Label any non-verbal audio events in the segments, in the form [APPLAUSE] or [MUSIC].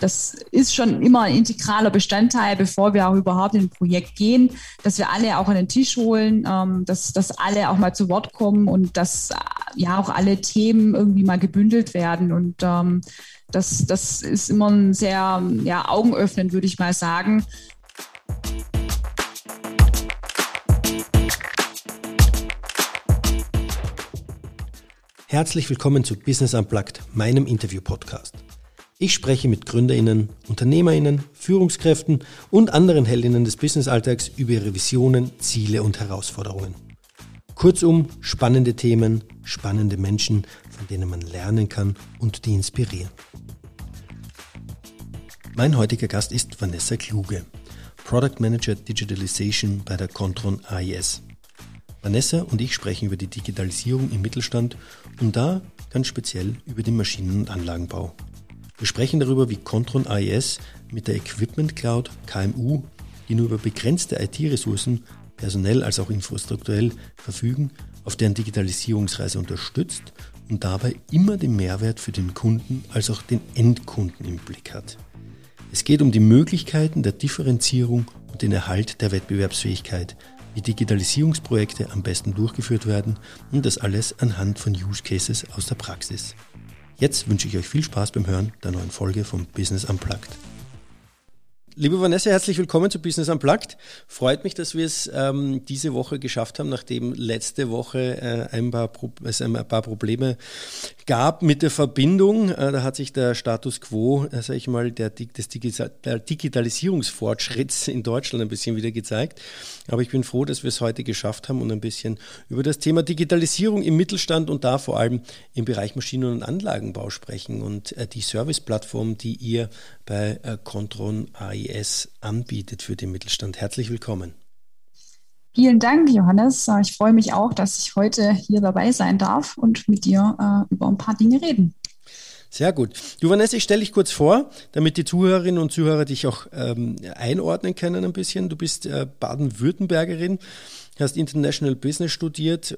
das ist schon immer ein integraler Bestandteil, bevor wir auch überhaupt in ein Projekt gehen, dass wir alle auch an den Tisch holen, ähm, dass, dass alle auch mal zu Wort kommen und dass ja auch alle Themen irgendwie mal gebündelt werden. Und ähm, das, das ist immer ein sehr ja, augenöffnend, würde ich mal sagen. Herzlich willkommen zu Business Unplugged, meinem Interview-Podcast. Ich spreche mit GründerInnen, UnternehmerInnen, Führungskräften und anderen Heldinnen des Businessalltags über ihre Visionen, Ziele und Herausforderungen. Kurzum, spannende Themen, spannende Menschen, von denen man lernen kann und die inspirieren. Mein heutiger Gast ist Vanessa Kluge, Product Manager Digitalization bei der Contron AIS. Vanessa und ich sprechen über die Digitalisierung im Mittelstand und da ganz speziell über den Maschinen- und Anlagenbau. Wir sprechen darüber, wie Contron AES mit der Equipment Cloud KMU, die nur über begrenzte IT-Ressourcen, personell als auch infrastrukturell verfügen, auf deren Digitalisierungsreise unterstützt und dabei immer den Mehrwert für den Kunden als auch den Endkunden im Blick hat. Es geht um die Möglichkeiten der Differenzierung und den Erhalt der Wettbewerbsfähigkeit wie Digitalisierungsprojekte am besten durchgeführt werden und das alles anhand von Use Cases aus der Praxis. Jetzt wünsche ich euch viel Spaß beim Hören der neuen Folge vom Business Unplugged. Liebe Vanessa, herzlich willkommen zu Business Unplugged. Freut mich, dass wir es ähm, diese Woche geschafft haben, nachdem letzte Woche äh, ein, paar es ein paar Probleme gab mit der Verbindung. Äh, da hat sich der Status quo, äh, sage ich mal, der, des Digitalisierungsfortschritts [LAUGHS] in Deutschland ein bisschen wieder gezeigt. Aber ich bin froh, dass wir es heute geschafft haben und ein bisschen über das Thema Digitalisierung im Mittelstand und da vor allem im Bereich Maschinen- und Anlagenbau sprechen und äh, die Serviceplattform, die ihr bei äh, Contron AIS anbietet für den Mittelstand. Herzlich willkommen. Vielen Dank, Johannes. Äh, ich freue mich auch, dass ich heute hier dabei sein darf und mit dir äh, über ein paar Dinge reden. Sehr gut. Du, Vanessa, ich stelle dich kurz vor, damit die Zuhörerinnen und Zuhörer dich auch ähm, einordnen können ein bisschen. Du bist äh, Baden-Württembergerin, hast International Business studiert,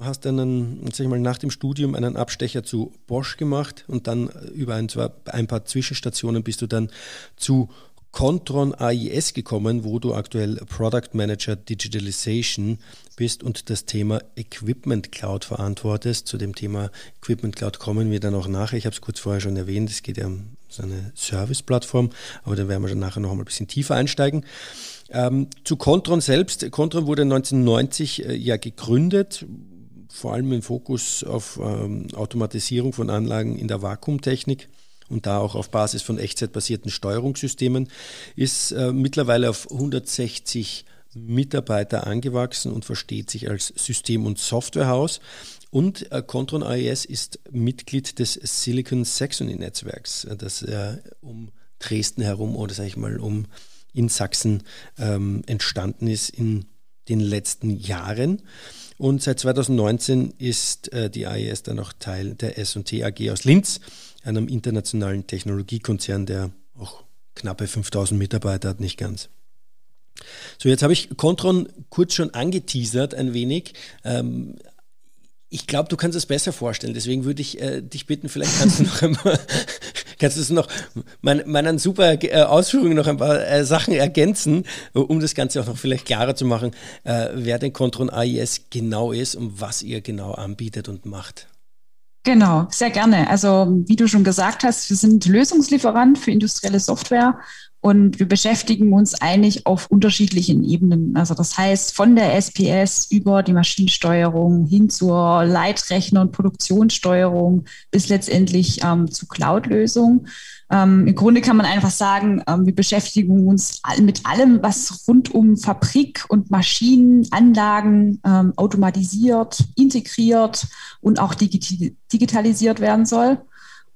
hast dann, sag ich mal, nach dem Studium einen Abstecher zu Bosch gemacht und dann über ein, ein paar Zwischenstationen bist du dann zu Contron AIS gekommen, wo du aktuell Product Manager Digitalization bist und das Thema Equipment Cloud verantwortest. Zu dem Thema Equipment Cloud kommen wir dann auch nachher. Ich habe es kurz vorher schon erwähnt, es geht ja um so eine Service-Plattform, aber da werden wir schon nachher noch ein bisschen tiefer einsteigen. Ähm, zu Contron selbst. Contron wurde 1990 äh, ja gegründet, vor allem im Fokus auf ähm, Automatisierung von Anlagen in der Vakuumtechnik und da auch auf Basis von echtzeitbasierten Steuerungssystemen, ist äh, mittlerweile auf 160 Mitarbeiter angewachsen und versteht sich als System- und Softwarehaus. Und äh, Contron AES ist Mitglied des Silicon Saxony Netzwerks, äh, das äh, um Dresden herum oder sage ich mal um in Sachsen ähm, entstanden ist in den letzten Jahren. Und seit 2019 ist äh, die AES dann auch Teil der S&T AG aus Linz, einem internationalen Technologiekonzern, der auch knappe 5000 Mitarbeiter hat, nicht ganz. So, jetzt habe ich Contron kurz schon angeteasert ein wenig. Ähm, ich glaube, du kannst es besser vorstellen. Deswegen würde ich äh, dich bitten, vielleicht kannst du [LAUGHS] noch einmal, kannst du noch mein, meinen super äh, Ausführungen noch ein paar äh, Sachen ergänzen, um das Ganze auch noch vielleicht klarer zu machen, äh, wer denn Contron AIS genau ist und was ihr genau anbietet und macht. Genau, sehr gerne. Also wie du schon gesagt hast, wir sind Lösungslieferant für industrielle Software und wir beschäftigen uns eigentlich auf unterschiedlichen Ebenen. Also das heißt, von der SPS über die Maschinensteuerung hin zur Leitrechner- und Produktionssteuerung bis letztendlich ähm, zu Cloud-Lösungen. Ähm, Im Grunde kann man einfach sagen, ähm, wir beschäftigen uns mit allem, was rund um Fabrik und Maschinen, Anlagen ähm, automatisiert, integriert und auch digitalisiert werden soll.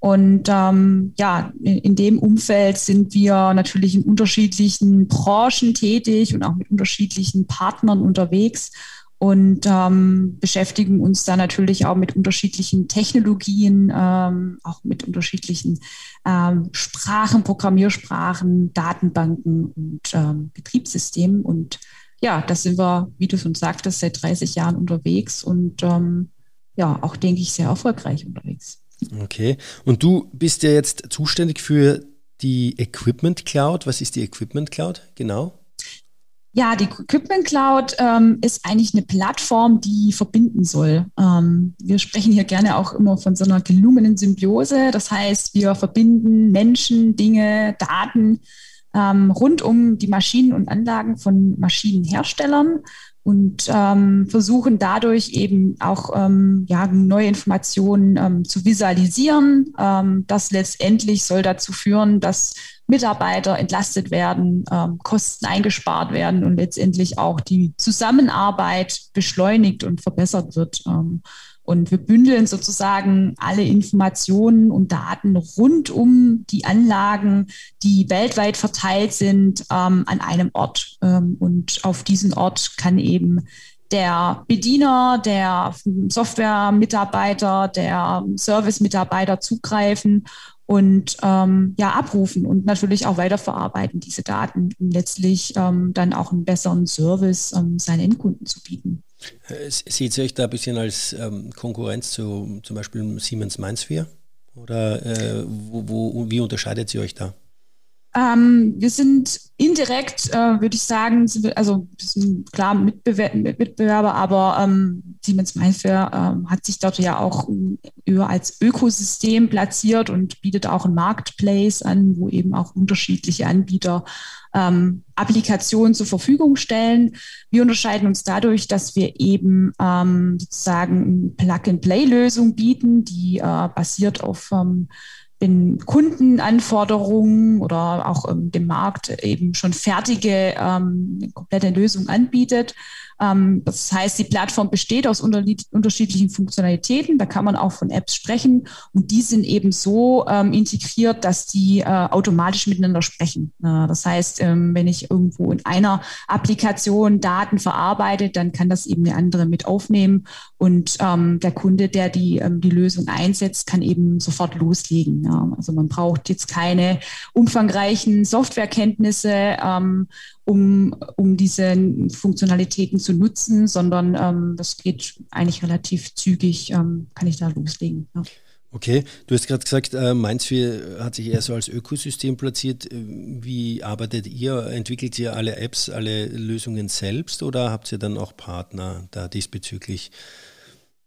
Und ähm, ja, in, in, dem Umfeld sind wir natürlich in unterschiedlichen Branchen tätig und auch mit unterschiedlichen Partnern unterwegs und ähm, beschäftigen uns da natürlich auch mit unterschiedlichen Technologien, ähm, auch mit unterschiedlichen ähm, Sprachen, Programmiersprachen, Datenbanken und ähm, Betriebssystemen. Und ja, da sind wir, wie du schon sagtest, seit 30 Jahren unterwegs und ähm, ja, auch, denke ich, sehr erfolgreich unterwegs. Okay. Und du bist ja jetzt zuständig für die Equipment Cloud. Was ist die Equipment Cloud genau? Ja, die Equipment Cloud ähm, ist eigentlich eine Plattform, die verbinden soll. Ähm, wir sprechen hier gerne auch immer von so einer gelungenen Symbiose. Das heißt, wir verbinden Menschen, Dinge, Daten ähm, rund um die Maschinen und Anlagen von Maschinenherstellern und ähm, versuchen dadurch eben auch ähm, ja, neue Informationen ähm, zu visualisieren. Das letztendlich soll dazu führen, dass Mitarbeiter entlastet werden, ähm, Kosten eingespart werden und letztendlich auch die Zusammenarbeit beschleunigt und verbessert wird. Ähm, und wir bündeln sozusagen alle Informationen und Daten rund um die Anlagen, die weltweit verteilt sind, ähm, an einem Ort. Ähm, und auf diesen Ort kann eben der Bediener, der Software-Mitarbeiter, der Service-Mitarbeiter zugreifen und ähm, ja abrufen und natürlich auch weiterverarbeiten diese Daten, um letztlich ähm, dann auch einen besseren Service ähm, seinen Endkunden zu bieten. Seht ihr euch da ein bisschen als ähm, Konkurrenz zu zum Beispiel Siemens MindSphere? Oder äh, wo, wo, wie unterscheidet sie euch da? Ähm, wir sind indirekt, äh, würde ich sagen, wir, also klar Mitbewer Mitbewerber, aber ähm, Siemens Mindfair ähm, hat sich dort ja auch über als Ökosystem platziert und bietet auch ein Marketplace an, wo eben auch unterschiedliche Anbieter ähm, Applikationen zur Verfügung stellen. Wir unterscheiden uns dadurch, dass wir eben ähm, sozusagen Plug-and-Play-Lösung bieten, die äh, basiert auf ähm, den Kundenanforderungen oder auch ähm, dem Markt eben schon fertige ähm, komplette Lösung anbietet. Ähm, das heißt, die Plattform besteht aus unterschiedlichen Funktionalitäten. Da kann man auch von Apps sprechen und die sind eben so ähm, integriert, dass die äh, automatisch miteinander sprechen. Äh, das heißt, ähm, wenn ich irgendwo in einer Applikation Daten verarbeite, dann kann das eben eine andere mit aufnehmen und ähm, der Kunde, der die, ähm, die Lösung einsetzt, kann eben sofort loslegen. Ja. Also man braucht jetzt keine umfangreichen Softwarekenntnisse ähm, um, um diese Funktionalitäten zu nutzen, sondern ähm, das geht eigentlich relativ zügig, ähm, kann ich da loslegen. Ja. Okay, du hast gerade gesagt, äh, Mainz4 hat sich eher so als Ökosystem platziert. Wie arbeitet ihr? Entwickelt ihr alle Apps, alle Lösungen selbst oder habt ihr dann auch Partner da diesbezüglich?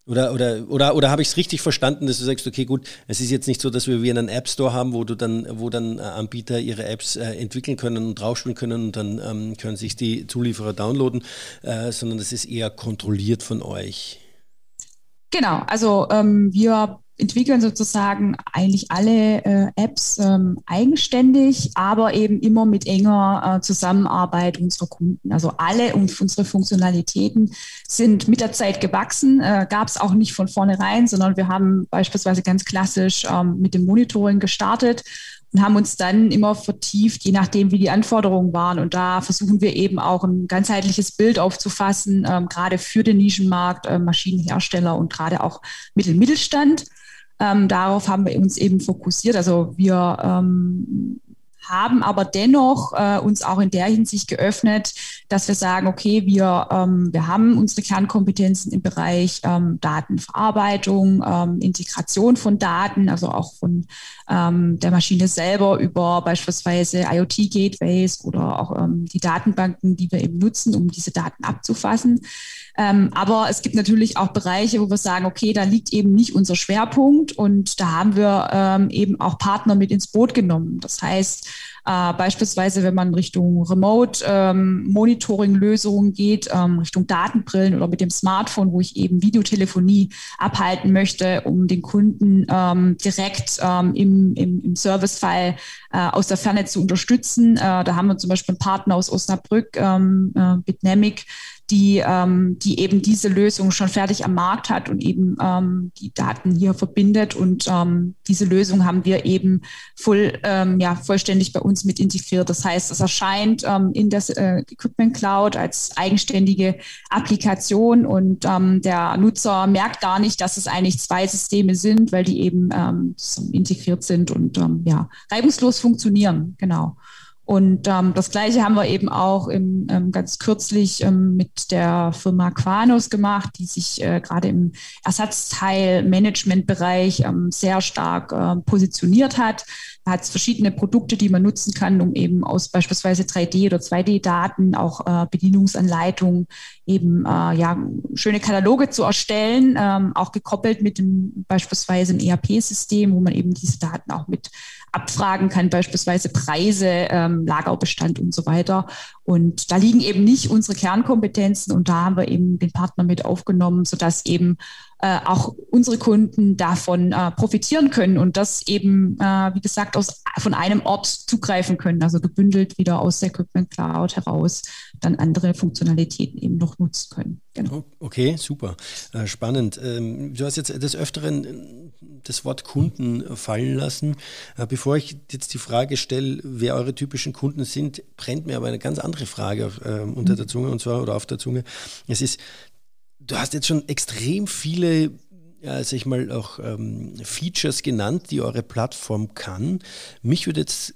Oder, oder, oder, oder habe ich es richtig verstanden, dass du sagst, okay, gut, es ist jetzt nicht so, dass wir wie einen App Store haben, wo du dann, wo dann äh, Anbieter ihre Apps äh, entwickeln können und draufspielen können und dann ähm, können sich die Zulieferer downloaden, äh, sondern das ist eher kontrolliert von euch. Genau, also ähm, wir entwickeln sozusagen eigentlich alle äh, Apps ähm, eigenständig, aber eben immer mit enger äh, Zusammenarbeit unserer Kunden. Also alle unsere Funktionalitäten sind mit der Zeit gewachsen, äh, gab es auch nicht von vornherein, sondern wir haben beispielsweise ganz klassisch ähm, mit dem Monitoring gestartet und haben uns dann immer vertieft, je nachdem, wie die Anforderungen waren. Und da versuchen wir eben auch ein ganzheitliches Bild aufzufassen, ähm, gerade für den Nischenmarkt, äh, Maschinenhersteller und gerade auch Mittel Mittelstand. Ähm, darauf haben wir uns eben fokussiert. Also wir ähm, haben aber dennoch äh, uns auch in der Hinsicht geöffnet, dass wir sagen, okay, wir, ähm, wir haben unsere Kernkompetenzen im Bereich ähm, Datenverarbeitung, ähm, Integration von Daten, also auch von ähm, der Maschine selber über beispielsweise IoT-Gateways oder auch ähm, die Datenbanken, die wir eben nutzen, um diese Daten abzufassen. Ähm, aber es gibt natürlich auch Bereiche, wo wir sagen, okay, da liegt eben nicht unser Schwerpunkt und da haben wir ähm, eben auch Partner mit ins Boot genommen. Das heißt, äh, beispielsweise, wenn man Richtung Remote-Monitoring-Lösungen ähm, geht, ähm, Richtung Datenbrillen oder mit dem Smartphone, wo ich eben Videotelefonie abhalten möchte, um den Kunden ähm, direkt ähm, im, im, im Servicefall äh, aus der Ferne zu unterstützen. Äh, da haben wir zum Beispiel einen Partner aus Osnabrück, ähm, äh, Bitnamic, die, ähm, die eben diese Lösung schon fertig am Markt hat und eben ähm, die Daten hier verbindet. Und ähm, diese Lösung haben wir eben voll, ähm, ja, vollständig bei uns mit integriert. Das heißt, es erscheint ähm, in der äh, Equipment Cloud als eigenständige Applikation und ähm, der Nutzer merkt gar nicht, dass es eigentlich zwei Systeme sind, weil die eben ähm, integriert sind und ähm, ja, reibungslos funktionieren. Genau. Und ähm, das Gleiche haben wir eben auch im, ähm, ganz kürzlich ähm, mit der Firma Quanos gemacht, die sich äh, gerade im Ersatzteilmanagementbereich ähm, sehr stark äh, positioniert hat. hat es verschiedene Produkte, die man nutzen kann, um eben aus beispielsweise 3D- oder 2D-Daten auch äh, Bedienungsanleitungen eben äh, ja, schöne Kataloge zu erstellen, ähm, auch gekoppelt mit dem beispielsweise ein ERP-System, wo man eben diese Daten auch mit abfragen kann, beispielsweise Preise, ähm, Lagerbestand und so weiter. Und da liegen eben nicht unsere Kernkompetenzen und da haben wir eben den Partner mit aufgenommen, sodass eben äh, auch unsere Kunden davon äh, profitieren können und das eben, äh, wie gesagt, aus, von einem Ort zugreifen können, also gebündelt wieder aus der Equipment Cloud heraus dann andere Funktionalitäten eben noch nutzen können. Genau. Okay, super. Äh, spannend. Ähm, du hast jetzt des Öfteren äh, das Wort Kunden fallen lassen. Äh, bevor ich jetzt die Frage stelle, wer eure typischen Kunden sind, brennt mir aber eine ganz andere Frage äh, unter der Zunge und zwar oder auf der Zunge. Es ist, du hast jetzt schon extrem viele ja, sag ich mal, auch ähm, Features genannt, die eure Plattform kann. Mich würde jetzt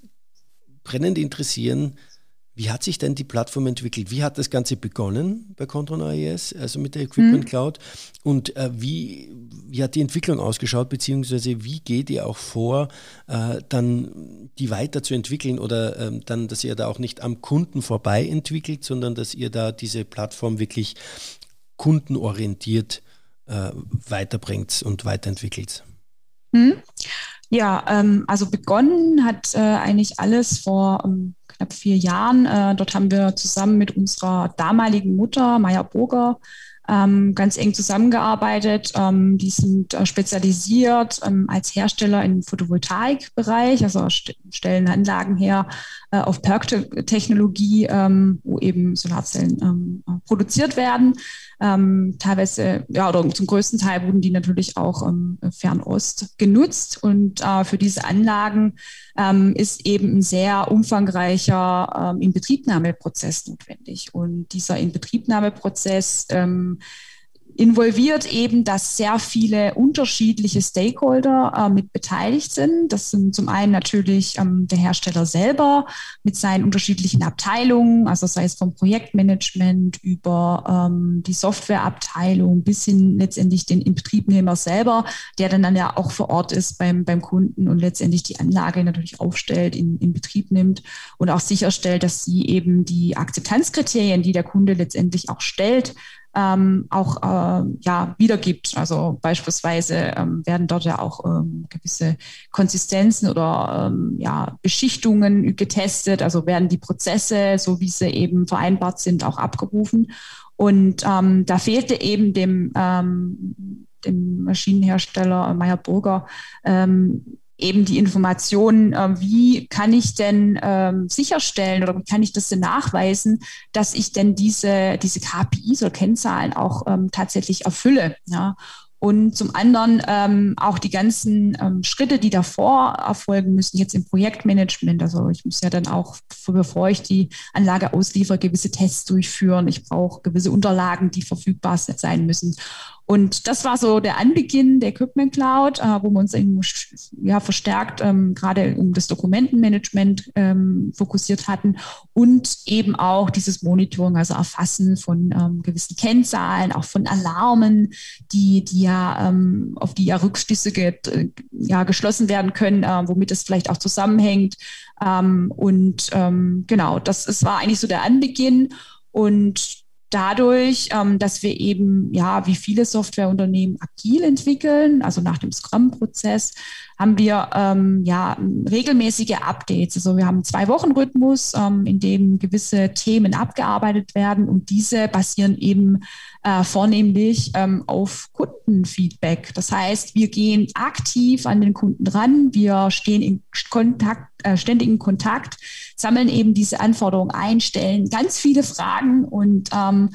brennend interessieren, wie hat sich denn die Plattform entwickelt? Wie hat das Ganze begonnen bei Contron AES, also mit der Equipment mhm. Cloud? Und äh, wie, wie hat die Entwicklung ausgeschaut, beziehungsweise wie geht ihr auch vor, äh, dann die weiterzuentwickeln oder äh, dann, dass ihr da auch nicht am Kunden vorbei entwickelt, sondern dass ihr da diese Plattform wirklich kundenorientiert äh, weiterbringt und weiterentwickelt? Mhm. Ja, ähm, also begonnen hat äh, eigentlich alles vor ähm, knapp vier Jahren. Äh, dort haben wir zusammen mit unserer damaligen Mutter, Maya Burger, ähm, ganz eng zusammengearbeitet. Ähm, die sind äh, spezialisiert ähm, als Hersteller im Photovoltaikbereich, also st stellen Anlagen her äh, auf PERC-Technologie, ähm, wo eben Solarzellen ähm, produziert werden. Ähm, teilweise, ja, oder zum größten Teil wurden die natürlich auch ähm, Fernost genutzt. Und äh, für diese Anlagen ähm, ist eben ein sehr umfangreicher ähm, Inbetriebnahmeprozess notwendig. Und dieser Inbetriebnahmeprozess involviert eben, dass sehr viele unterschiedliche Stakeholder äh, mit beteiligt sind. Das sind zum einen natürlich ähm, der Hersteller selber mit seinen unterschiedlichen Abteilungen, also sei es vom Projektmanagement über ähm, die Softwareabteilung bis hin letztendlich den Inbetriebnehmer selber, der dann, dann ja auch vor Ort ist beim, beim Kunden und letztendlich die Anlage natürlich aufstellt, in, in Betrieb nimmt und auch sicherstellt, dass sie eben die Akzeptanzkriterien, die der Kunde letztendlich auch stellt, ähm, auch äh, ja, wiedergibt. Also beispielsweise ähm, werden dort ja auch ähm, gewisse Konsistenzen oder ähm, ja, Beschichtungen getestet, also werden die Prozesse, so wie sie eben vereinbart sind, auch abgerufen. Und ähm, da fehlte eben dem, ähm, dem Maschinenhersteller Meyer Burger eben die Informationen, äh, wie kann ich denn ähm, sicherstellen oder wie kann ich das denn nachweisen, dass ich denn diese, diese KPIs oder Kennzahlen auch ähm, tatsächlich erfülle. Ja? Und zum anderen ähm, auch die ganzen ähm, Schritte, die davor erfolgen müssen, jetzt im Projektmanagement. Also ich muss ja dann auch, bevor ich die Anlage ausliefere, gewisse Tests durchführen. Ich brauche gewisse Unterlagen, die verfügbar sein müssen. Und das war so der Anbeginn der Equipment Cloud, äh, wo wir uns eben, ja, verstärkt ähm, gerade um das Dokumentenmanagement ähm, fokussiert hatten und eben auch dieses Monitoring, also Erfassen von ähm, gewissen Kennzahlen, auch von Alarmen, die, die ja, ähm, auf die ja Rückschlüsse ge, ja, geschlossen werden können, äh, womit es vielleicht auch zusammenhängt. Ähm, und ähm, genau, das, das war eigentlich so der Anbeginn. Und dadurch, ähm, dass wir eben, ja, wie viele Softwareunternehmen agil entwickeln, also nach dem Scrum-Prozess, haben wir ähm, ja regelmäßige Updates. Also wir haben einen Zwei-Wochen-Rhythmus, ähm, in dem gewisse Themen abgearbeitet werden und diese basieren eben äh, vornehmlich ähm, auf Kundenfeedback. Das heißt, wir gehen aktiv an den Kunden ran, wir stehen in Kontakt, äh, ständigen Kontakt, sammeln eben diese Anforderungen ein, stellen ganz viele Fragen und ähm,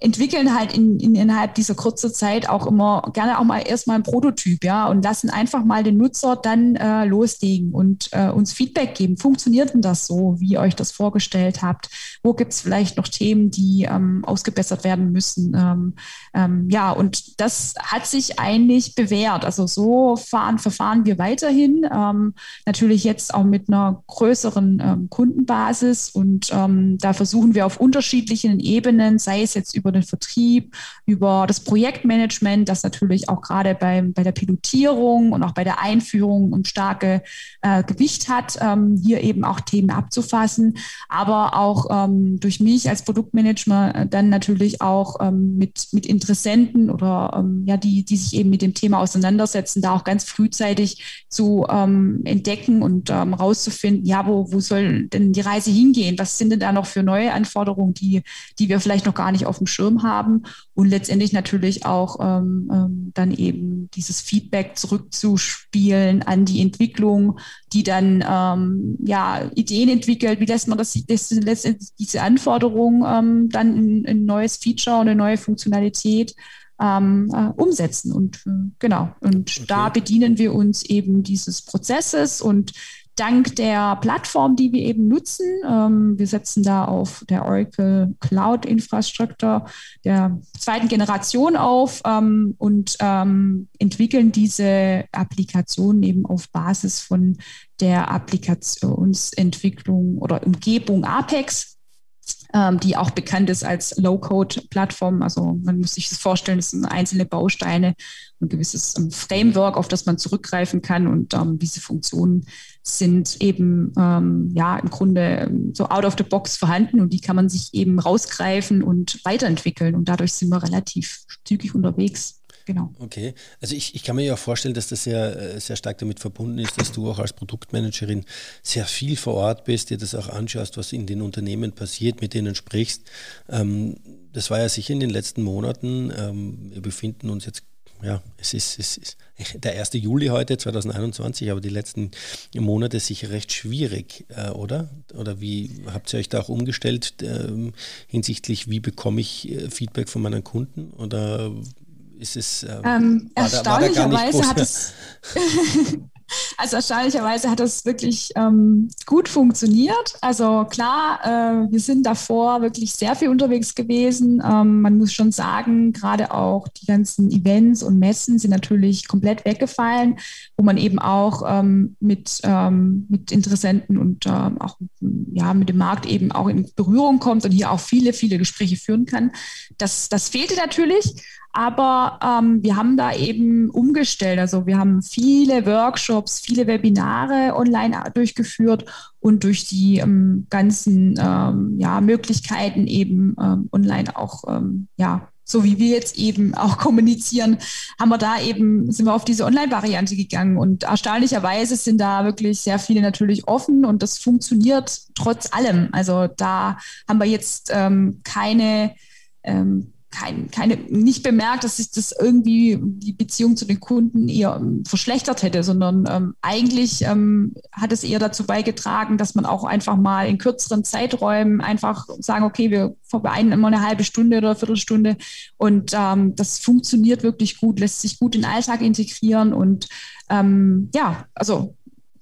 entwickeln halt in, in, innerhalb dieser kurzen Zeit auch immer gerne auch mal erstmal ein Prototyp, ja, und lassen einfach mal den Nutzer dann äh, loslegen und äh, uns Feedback geben. Funktioniert denn das so, wie ihr euch das vorgestellt habt? Wo gibt es vielleicht noch Themen, die ähm, ausgebessert werden müssen? Ähm, ähm, ja, und das hat sich eigentlich bewährt. Also so fahren, verfahren wir weiterhin. Ähm, natürlich jetzt auch mit einer größeren ähm, Kundenbasis und ähm, da versuchen wir auf unterschiedlichen Ebenen, sei es jetzt über über den Vertrieb, über das Projektmanagement, das natürlich auch gerade beim, bei der Pilotierung und auch bei der Einführung ein starke äh, Gewicht hat, ähm, hier eben auch Themen abzufassen, aber auch ähm, durch mich als Produktmanager äh, dann natürlich auch ähm, mit, mit Interessenten oder ähm, ja, die, die sich eben mit dem Thema auseinandersetzen, da auch ganz frühzeitig zu ähm, entdecken und ähm, rauszufinden, ja, wo, wo soll denn die Reise hingehen? Was sind denn da noch für neue Anforderungen, die, die wir vielleicht noch gar nicht auf dem Schirm haben? Und letztendlich natürlich auch ähm, ähm, dann eben dieses Feedback zurückzuspielen an die Entwicklung, die dann ähm, ja Ideen entwickelt, wie lässt man das, das letztendlich diese Anforderungen ähm, dann in, in neues Feature und eine neue Funktionalität ähm, äh, umsetzen. Und äh, genau, und okay. da bedienen wir uns eben dieses Prozesses und dank der Plattform, die wir eben nutzen, ähm, wir setzen da auf der Oracle Cloud Infrastructure der zweiten Generation auf ähm, und ähm, entwickeln diese Applikation eben auf Basis von der Applikationsentwicklung oder Umgebung Apex ähm, die auch bekannt ist als Low-Code-Plattform. Also man muss sich das vorstellen, es sind einzelne Bausteine, ein gewisses ähm, Framework, auf das man zurückgreifen kann. Und ähm, diese Funktionen sind eben ähm, ja im Grunde ähm, so out of the box vorhanden und die kann man sich eben rausgreifen und weiterentwickeln. Und dadurch sind wir relativ zügig unterwegs. Genau. Okay, also ich, ich kann mir ja vorstellen, dass das sehr, äh, sehr stark damit verbunden ist, dass du auch als Produktmanagerin sehr viel vor Ort bist, dir das auch anschaust, was in den Unternehmen passiert, mit denen sprichst. Ähm, das war ja sicher in den letzten Monaten. Ähm, wir befinden uns jetzt ja, es ist, es ist [LAUGHS] der 1. Juli heute, 2021, aber die letzten Monate sicher recht schwierig, äh, oder? Oder wie habt ihr euch da auch umgestellt äh, hinsichtlich, wie bekomme ich äh, Feedback von meinen Kunden? Oder ist es ähm, ähm, [LAUGHS] erstaunlicherweise hat es Also erstaunlicherweise hat das wirklich ähm, gut funktioniert. Also klar, äh, wir sind davor wirklich sehr viel unterwegs gewesen. Ähm, man muss schon sagen, gerade auch die ganzen Events und Messen sind natürlich komplett weggefallen, wo man eben auch ähm, mit, ähm, mit Interessenten und ähm, auch ja, mit dem Markt eben auch in Berührung kommt und hier auch viele, viele Gespräche führen kann. Das, das fehlte natürlich. Aber ähm, wir haben da eben umgestellt. Also wir haben viele Workshops, viele Webinare online durchgeführt und durch die ähm, ganzen ähm, ja, Möglichkeiten eben ähm, online auch ähm, ja, so wie wir jetzt eben [LAUGHS] auch kommunizieren, haben wir da eben, sind wir auf diese Online-Variante gegangen. Und erstaunlicherweise sind da wirklich sehr viele natürlich offen und das funktioniert trotz allem. Also da haben wir jetzt ähm, keine ähm, kein, keine, nicht bemerkt, dass sich das irgendwie die Beziehung zu den Kunden eher ähm, verschlechtert hätte, sondern ähm, eigentlich ähm, hat es eher dazu beigetragen, dass man auch einfach mal in kürzeren Zeiträumen einfach sagen, okay, wir verbeiden immer eine halbe Stunde oder eine Viertelstunde und ähm, das funktioniert wirklich gut, lässt sich gut in den Alltag integrieren und ähm, ja, also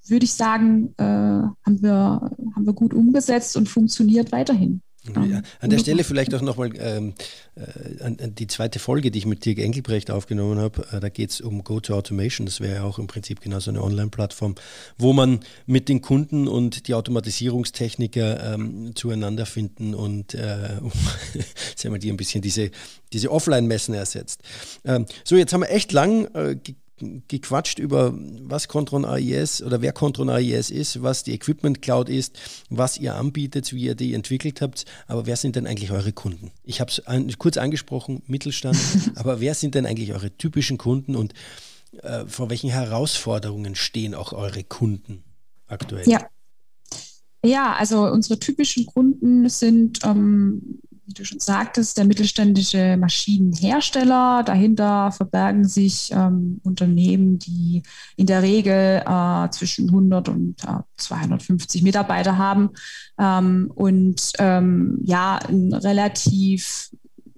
würde ich sagen, äh, haben, wir, haben wir gut umgesetzt und funktioniert weiterhin. Ja, an der Stelle vielleicht auch nochmal ähm, äh, an, an, die zweite Folge, die ich mit Dirk Engelbrecht aufgenommen habe. Äh, da geht es um Go-to-Automation. Das wäre ja auch im Prinzip genau so eine Online-Plattform, wo man mit den Kunden und die Automatisierungstechniker ähm, zueinander finden und äh, [LAUGHS] sagen wir, die ein bisschen diese, diese Offline-Messen ersetzt. Ähm, so, jetzt haben wir echt lang äh, gequatscht über, was Contron AIS oder wer Contron AIS ist, was die Equipment Cloud ist, was ihr anbietet, wie ihr die entwickelt habt. Aber wer sind denn eigentlich eure Kunden? Ich habe es an, kurz angesprochen, Mittelstand, [LAUGHS] aber wer sind denn eigentlich eure typischen Kunden und äh, vor welchen Herausforderungen stehen auch eure Kunden aktuell? Ja. Ja, also unsere typischen Kunden sind ähm, wie du schon sagtest, der mittelständische Maschinenhersteller. Dahinter verbergen sich ähm, Unternehmen, die in der Regel äh, zwischen 100 und äh, 250 Mitarbeiter haben ähm, und ähm, ja, ein relativ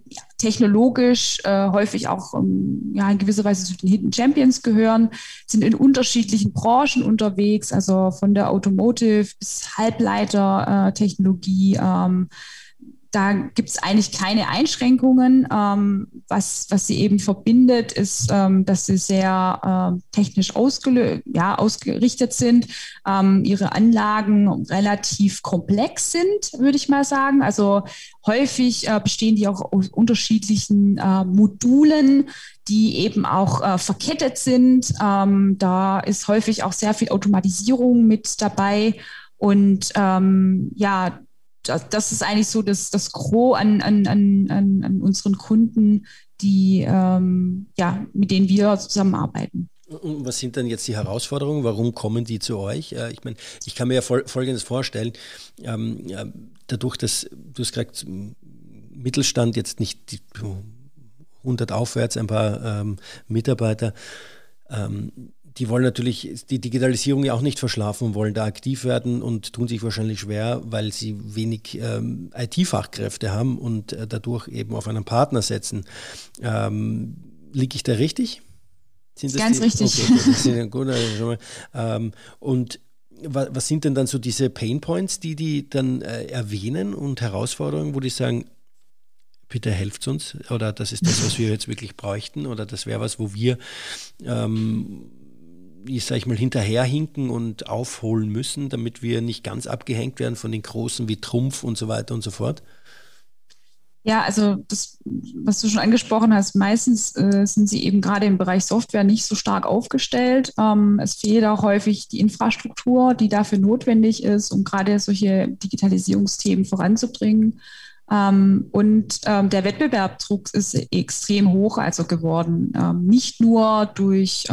ja, technologisch äh, häufig auch ähm, ja, in gewisser Weise zu den Hidden Champions gehören, sind in unterschiedlichen Branchen unterwegs, also von der Automotive bis Halbleitertechnologie. Äh, ähm, da gibt es eigentlich keine Einschränkungen. Ähm, was, was sie eben verbindet, ist, ähm, dass sie sehr äh, technisch ja, ausgerichtet sind, ähm, ihre Anlagen relativ komplex sind, würde ich mal sagen. Also häufig äh, bestehen die auch aus unterschiedlichen äh, Modulen, die eben auch äh, verkettet sind. Ähm, da ist häufig auch sehr viel Automatisierung mit dabei. Und ähm, ja, das, das, ist eigentlich so das, das Gros an, an, an, an unseren Kunden, die, ähm, ja, mit denen wir zusammenarbeiten. Und was sind dann jetzt die Herausforderungen? Warum kommen die zu euch? Äh, ich meine, ich kann mir ja Folgendes vorstellen. Ähm, dadurch, dass du es gesagt Mittelstand jetzt nicht die 100 aufwärts, ein paar ähm, Mitarbeiter, ähm, die wollen natürlich die Digitalisierung ja auch nicht verschlafen und wollen da aktiv werden und tun sich wahrscheinlich schwer, weil sie wenig ähm, IT-Fachkräfte haben und äh, dadurch eben auf einen Partner setzen. Ähm, Liege ich da richtig? Ganz die? richtig. Okay, gut, also ähm, und was sind denn dann so diese Pain Points, die die dann äh, erwähnen und Herausforderungen, wo die sagen, bitte helft uns oder das ist das, was wir jetzt wirklich bräuchten oder das wäre was, wo wir ähm, ich sag ich mal, hinterherhinken und aufholen müssen, damit wir nicht ganz abgehängt werden von den Großen wie Trumpf und so weiter und so fort? Ja, also das, was du schon angesprochen hast, meistens äh, sind sie eben gerade im Bereich Software nicht so stark aufgestellt. Ähm, es fehlt auch häufig die Infrastruktur, die dafür notwendig ist, um gerade solche Digitalisierungsthemen voranzubringen. Ähm, und ähm, der Wettbewerbsdruck ist extrem hoch also geworden. Ähm, nicht nur durch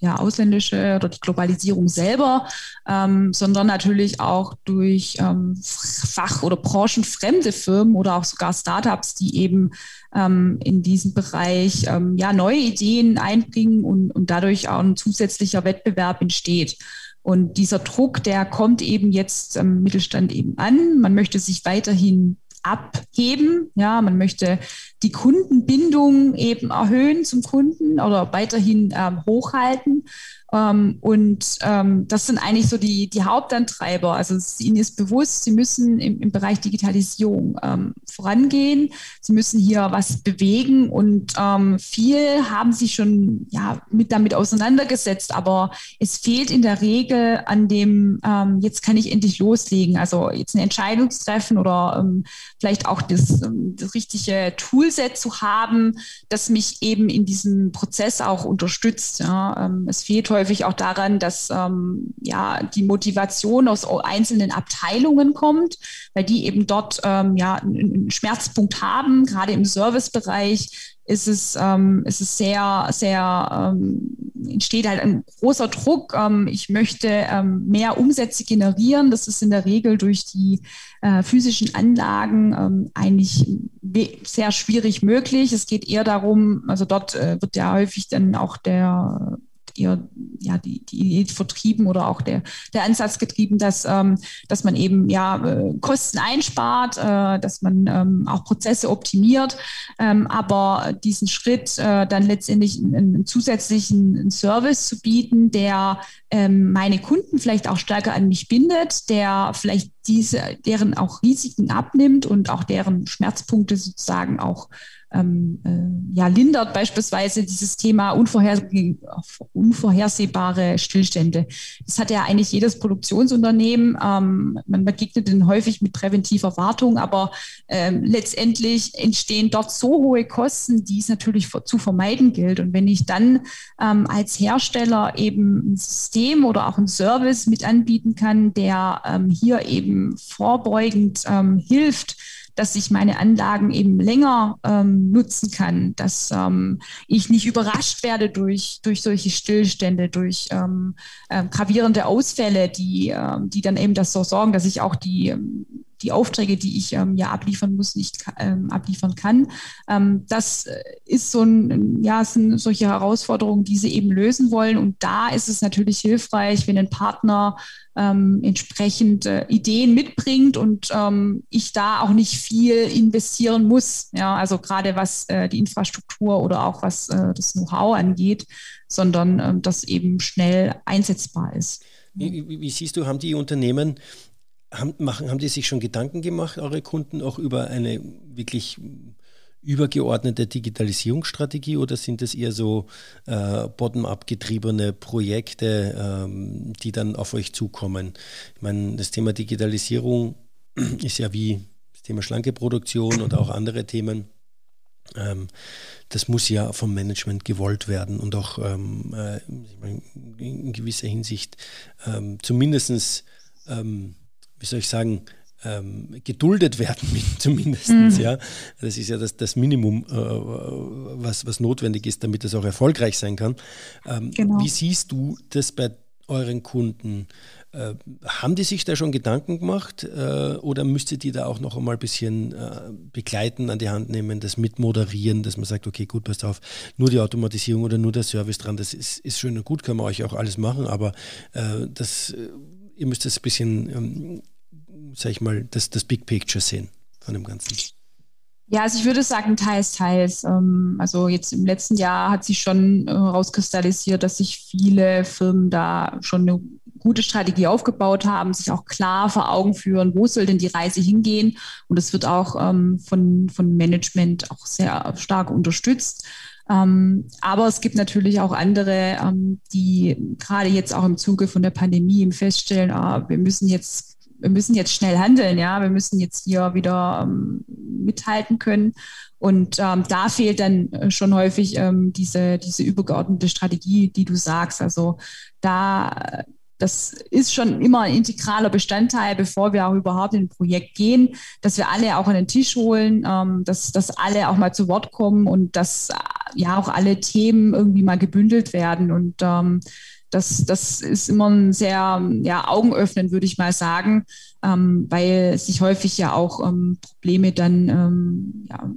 ja, ausländische oder die Globalisierung selber, sondern natürlich auch durch fach- oder branchenfremde Firmen oder auch sogar Startups, die eben in diesem Bereich ja, neue Ideen einbringen und, und dadurch auch ein zusätzlicher Wettbewerb entsteht. Und dieser Druck, der kommt eben jetzt am Mittelstand eben an. Man möchte sich weiterhin abheben. Ja, man möchte die Kundenbindung eben erhöhen zum Kunden oder weiterhin ähm, hochhalten. Ähm, und ähm, das sind eigentlich so die, die Hauptantreiber. Also ihnen ist bewusst, sie müssen im, im Bereich Digitalisierung ähm, vorangehen. Sie müssen hier was bewegen und ähm, viel haben sich schon ja, mit damit auseinandergesetzt, aber es fehlt in der Regel an dem, ähm, jetzt kann ich endlich loslegen. Also jetzt eine Entscheidung treffen oder ähm, vielleicht auch das, das richtige Toolset zu haben, das mich eben in diesem Prozess auch unterstützt. Ja. es fehlt heute häufig auch daran, dass ähm, ja die Motivation aus einzelnen Abteilungen kommt, weil die eben dort ähm, ja einen Schmerzpunkt haben, gerade im Servicebereich ist es, ähm, ist es sehr, sehr, ähm, entsteht halt ein großer Druck. Ähm, ich möchte ähm, mehr Umsätze generieren. Das ist in der Regel durch die äh, physischen Anlagen ähm, eigentlich sehr schwierig möglich. Es geht eher darum, also dort äh, wird ja häufig dann auch der eher ja, die, die Idee vertrieben oder auch der, der Ansatz getrieben, dass, ähm, dass man eben ja äh, Kosten einspart, äh, dass man ähm, auch Prozesse optimiert, ähm, aber diesen Schritt äh, dann letztendlich einen, einen zusätzlichen Service zu bieten, der ähm, meine Kunden vielleicht auch stärker an mich bindet, der vielleicht diese, deren auch Risiken abnimmt und auch deren Schmerzpunkte sozusagen auch ähm, äh, ja, lindert beispielsweise dieses Thema unvorher, unvorhersehbare Stillstände. Das hat ja eigentlich jedes Produktionsunternehmen. Ähm, man begegnet ihnen häufig mit präventiver Wartung, aber ähm, letztendlich entstehen dort so hohe Kosten, die es natürlich zu vermeiden gilt. Und wenn ich dann ähm, als Hersteller eben ein System oder auch ein Service mit anbieten kann, der ähm, hier eben vorbeugend ähm, hilft, dass ich meine Anlagen eben länger ähm, nutzen kann, dass ähm, ich nicht überrascht werde durch, durch solche Stillstände, durch ähm, äh, gravierende Ausfälle, die, äh, die dann eben das so sorgen, dass ich auch die ähm, die Aufträge, die ich ähm, ja abliefern muss, nicht ähm, abliefern kann. Ähm, das äh, ist so ein, ja, sind solche Herausforderungen, die sie eben lösen wollen. Und da ist es natürlich hilfreich, wenn ein Partner ähm, entsprechend äh, Ideen mitbringt und ähm, ich da auch nicht viel investieren muss. Ja, also gerade was äh, die Infrastruktur oder auch was äh, das Know-how angeht, sondern ähm, das eben schnell einsetzbar ist. Wie, wie, wie, siehst du, haben die Unternehmen haben, machen, haben die sich schon Gedanken gemacht, eure Kunden, auch über eine wirklich übergeordnete Digitalisierungsstrategie oder sind es eher so äh, bottom-up getriebene Projekte, ähm, die dann auf euch zukommen? Ich meine, das Thema Digitalisierung [CLEARS THROAT] ist ja wie das Thema schlanke Produktion und auch andere Themen. Ähm, das muss ja vom Management gewollt werden und auch ähm, äh, in gewisser Hinsicht ähm, zumindest, ähm, wie soll ich sagen, ähm, geduldet werden, [LAUGHS] zumindest. Mhm. Ja. Das ist ja das, das Minimum, äh, was, was notwendig ist, damit das auch erfolgreich sein kann. Ähm, genau. Wie siehst du das bei euren Kunden? Äh, haben die sich da schon Gedanken gemacht äh, oder müsstet ihr da auch noch einmal ein bisschen äh, begleiten, an die Hand nehmen, das mitmoderieren, dass man sagt, okay, gut, passt auf, nur die Automatisierung oder nur der Service dran, das ist, ist schön und gut, kann man euch auch alles machen, aber äh, das, äh, ihr müsst das ein bisschen ähm, sag ich mal, das, das Big Picture sehen von dem Ganzen? Ja, also ich würde sagen, teils, teils. Ähm, also jetzt im letzten Jahr hat sich schon herauskristallisiert, dass sich viele Firmen da schon eine gute Strategie aufgebaut haben, sich auch klar vor Augen führen, wo soll denn die Reise hingehen. Und es wird auch ähm, von, von Management auch sehr stark unterstützt. Ähm, aber es gibt natürlich auch andere, die gerade jetzt auch im Zuge von der Pandemie feststellen, ah, wir müssen jetzt wir müssen jetzt schnell handeln, ja, wir müssen jetzt hier wieder ähm, mithalten können. Und ähm, da fehlt dann äh, schon häufig ähm, diese, diese übergeordnete Strategie, die du sagst. Also da, das ist schon immer ein integraler Bestandteil, bevor wir auch überhaupt in ein Projekt gehen, dass wir alle auch an den Tisch holen, ähm, dass, dass alle auch mal zu Wort kommen und dass äh, ja auch alle Themen irgendwie mal gebündelt werden. Und ähm, das, das ist immer ein sehr ja, augenöffnend, würde ich mal sagen, ähm, weil sich häufig ja auch ähm, Probleme dann ähm, ja,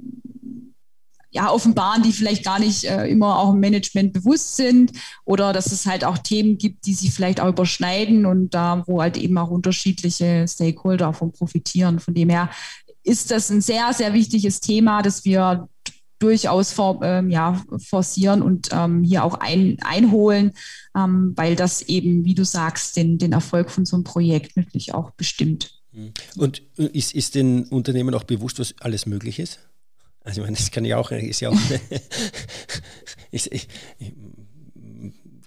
ja, offenbaren, die vielleicht gar nicht äh, immer auch im Management bewusst sind oder dass es halt auch Themen gibt, die sich vielleicht auch überschneiden und da, äh, wo halt eben auch unterschiedliche Stakeholder davon profitieren. Von dem her ist das ein sehr, sehr wichtiges Thema, das wir durchaus for, ähm, ja, forcieren und ähm, hier auch ein, einholen, ähm, weil das eben, wie du sagst, den, den Erfolg von so einem Projekt natürlich auch bestimmt. Mhm. Und äh, ist, ist den Unternehmen auch bewusst, was alles möglich ist? Also ich meine, das kann ja auch, ist ja auch [LAUGHS] ich, ich,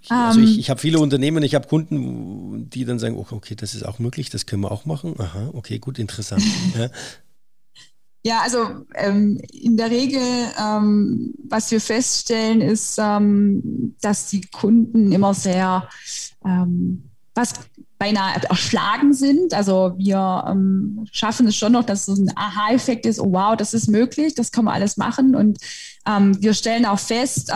also ich, ähm. ich habe viele Unternehmen, ich habe Kunden, die dann sagen, oh, okay, das ist auch möglich, das können wir auch machen. Aha, okay, gut, interessant. [LAUGHS] ja. Ja, also ähm, in der Regel, ähm, was wir feststellen, ist, ähm, dass die Kunden immer sehr, ähm, was beinahe erschlagen sind. Also wir ähm, schaffen es schon noch, dass so ein Aha-Effekt ist, oh wow, das ist möglich, das kann man alles machen. Und ähm, wir stellen auch fest,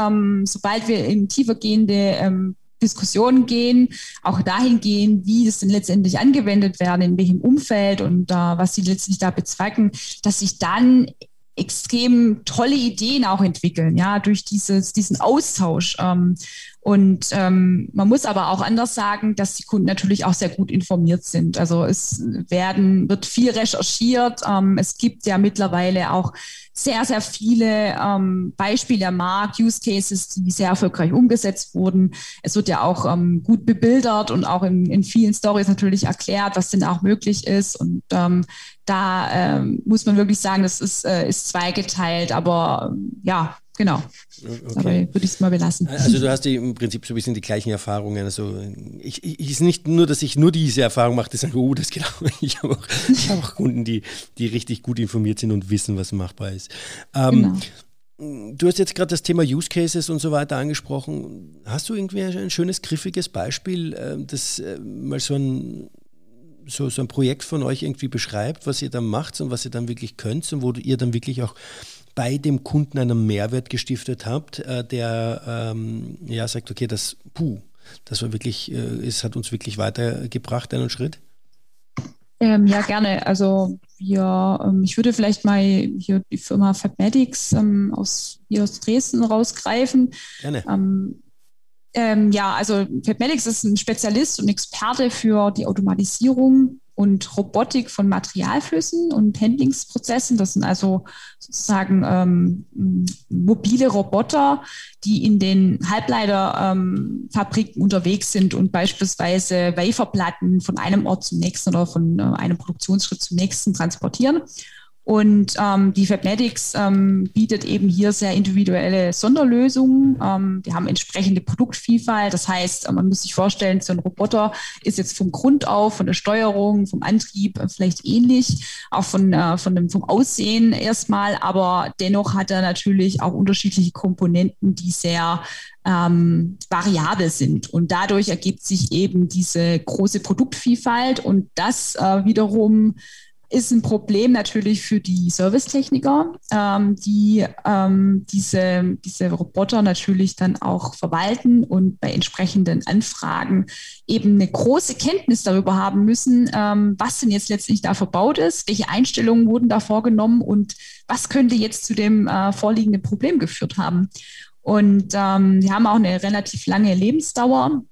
sobald wir in tiefergehende Diskussionen gehen, auch dahin gehen, wie es denn letztendlich angewendet werden, in welchem Umfeld und äh, was sie letztlich da bezwecken, dass sich dann extrem tolle Ideen auch entwickeln, ja, durch dieses, diesen Austausch. Ähm, und ähm, man muss aber auch anders sagen, dass die Kunden natürlich auch sehr gut informiert sind. Also es werden, wird viel recherchiert. Ähm, es gibt ja mittlerweile auch sehr, sehr viele ähm, Beispiele am Markt, Use Cases, die sehr erfolgreich umgesetzt wurden. Es wird ja auch ähm, gut bebildert und auch in, in vielen Stories natürlich erklärt, was denn auch möglich ist. Und ähm, da ähm, muss man wirklich sagen, das ist, äh, ist zweigeteilt, aber ja, Genau. Okay. Dabei würde ich es mal belassen. Also du hast im Prinzip so ein bisschen die gleichen Erfahrungen. Also ich, ich ist nicht nur, dass ich nur diese Erfahrung mache, die sagen, oh, das genau. Ich habe auch, hab auch [LAUGHS] Kunden, die, die richtig gut informiert sind und wissen, was machbar ist. Ähm, genau. Du hast jetzt gerade das Thema Use Cases und so weiter angesprochen. Hast du irgendwie ein schönes, griffiges Beispiel, äh, das äh, mal so ein so, so ein Projekt von euch irgendwie beschreibt, was ihr dann macht und was ihr dann wirklich könnt und wo ihr dann wirklich auch bei dem Kunden einen Mehrwert gestiftet habt, äh, der ähm, ja sagt, okay, das, puh, das war wirklich, äh, es hat uns wirklich weitergebracht, einen Schritt? Ähm, ja, gerne. Also wir, ähm, ich würde vielleicht mal hier die Firma Fabmatics ähm, aus, hier aus Dresden rausgreifen. Gerne. Ähm, ähm, ja, also Fabmatics ist ein Spezialist und Experte für die Automatisierung und Robotik von Materialflüssen und Handlingsprozessen. Das sind also sozusagen ähm, mobile Roboter, die in den Halbleiterfabriken ähm, unterwegs sind und beispielsweise Waferplatten von einem Ort zum nächsten oder von äh, einem Produktionsschritt zum nächsten transportieren. Und ähm, die Fabmatics ähm, bietet eben hier sehr individuelle Sonderlösungen. Ähm, wir haben entsprechende Produktvielfalt. Das heißt, man muss sich vorstellen, so ein Roboter ist jetzt vom Grund auf, von der Steuerung, vom Antrieb äh, vielleicht ähnlich, auch von, äh, von dem, vom Aussehen erstmal. Aber dennoch hat er natürlich auch unterschiedliche Komponenten, die sehr ähm, variabel sind. Und dadurch ergibt sich eben diese große Produktvielfalt und das äh, wiederum ist ein Problem natürlich für die Servicetechniker, ähm, die ähm, diese, diese Roboter natürlich dann auch verwalten und bei entsprechenden Anfragen eben eine große Kenntnis darüber haben müssen, ähm, was denn jetzt letztlich da verbaut ist, welche Einstellungen wurden da vorgenommen und was könnte jetzt zu dem äh, vorliegenden Problem geführt haben. Und ähm, die haben auch eine relativ lange Lebensdauer.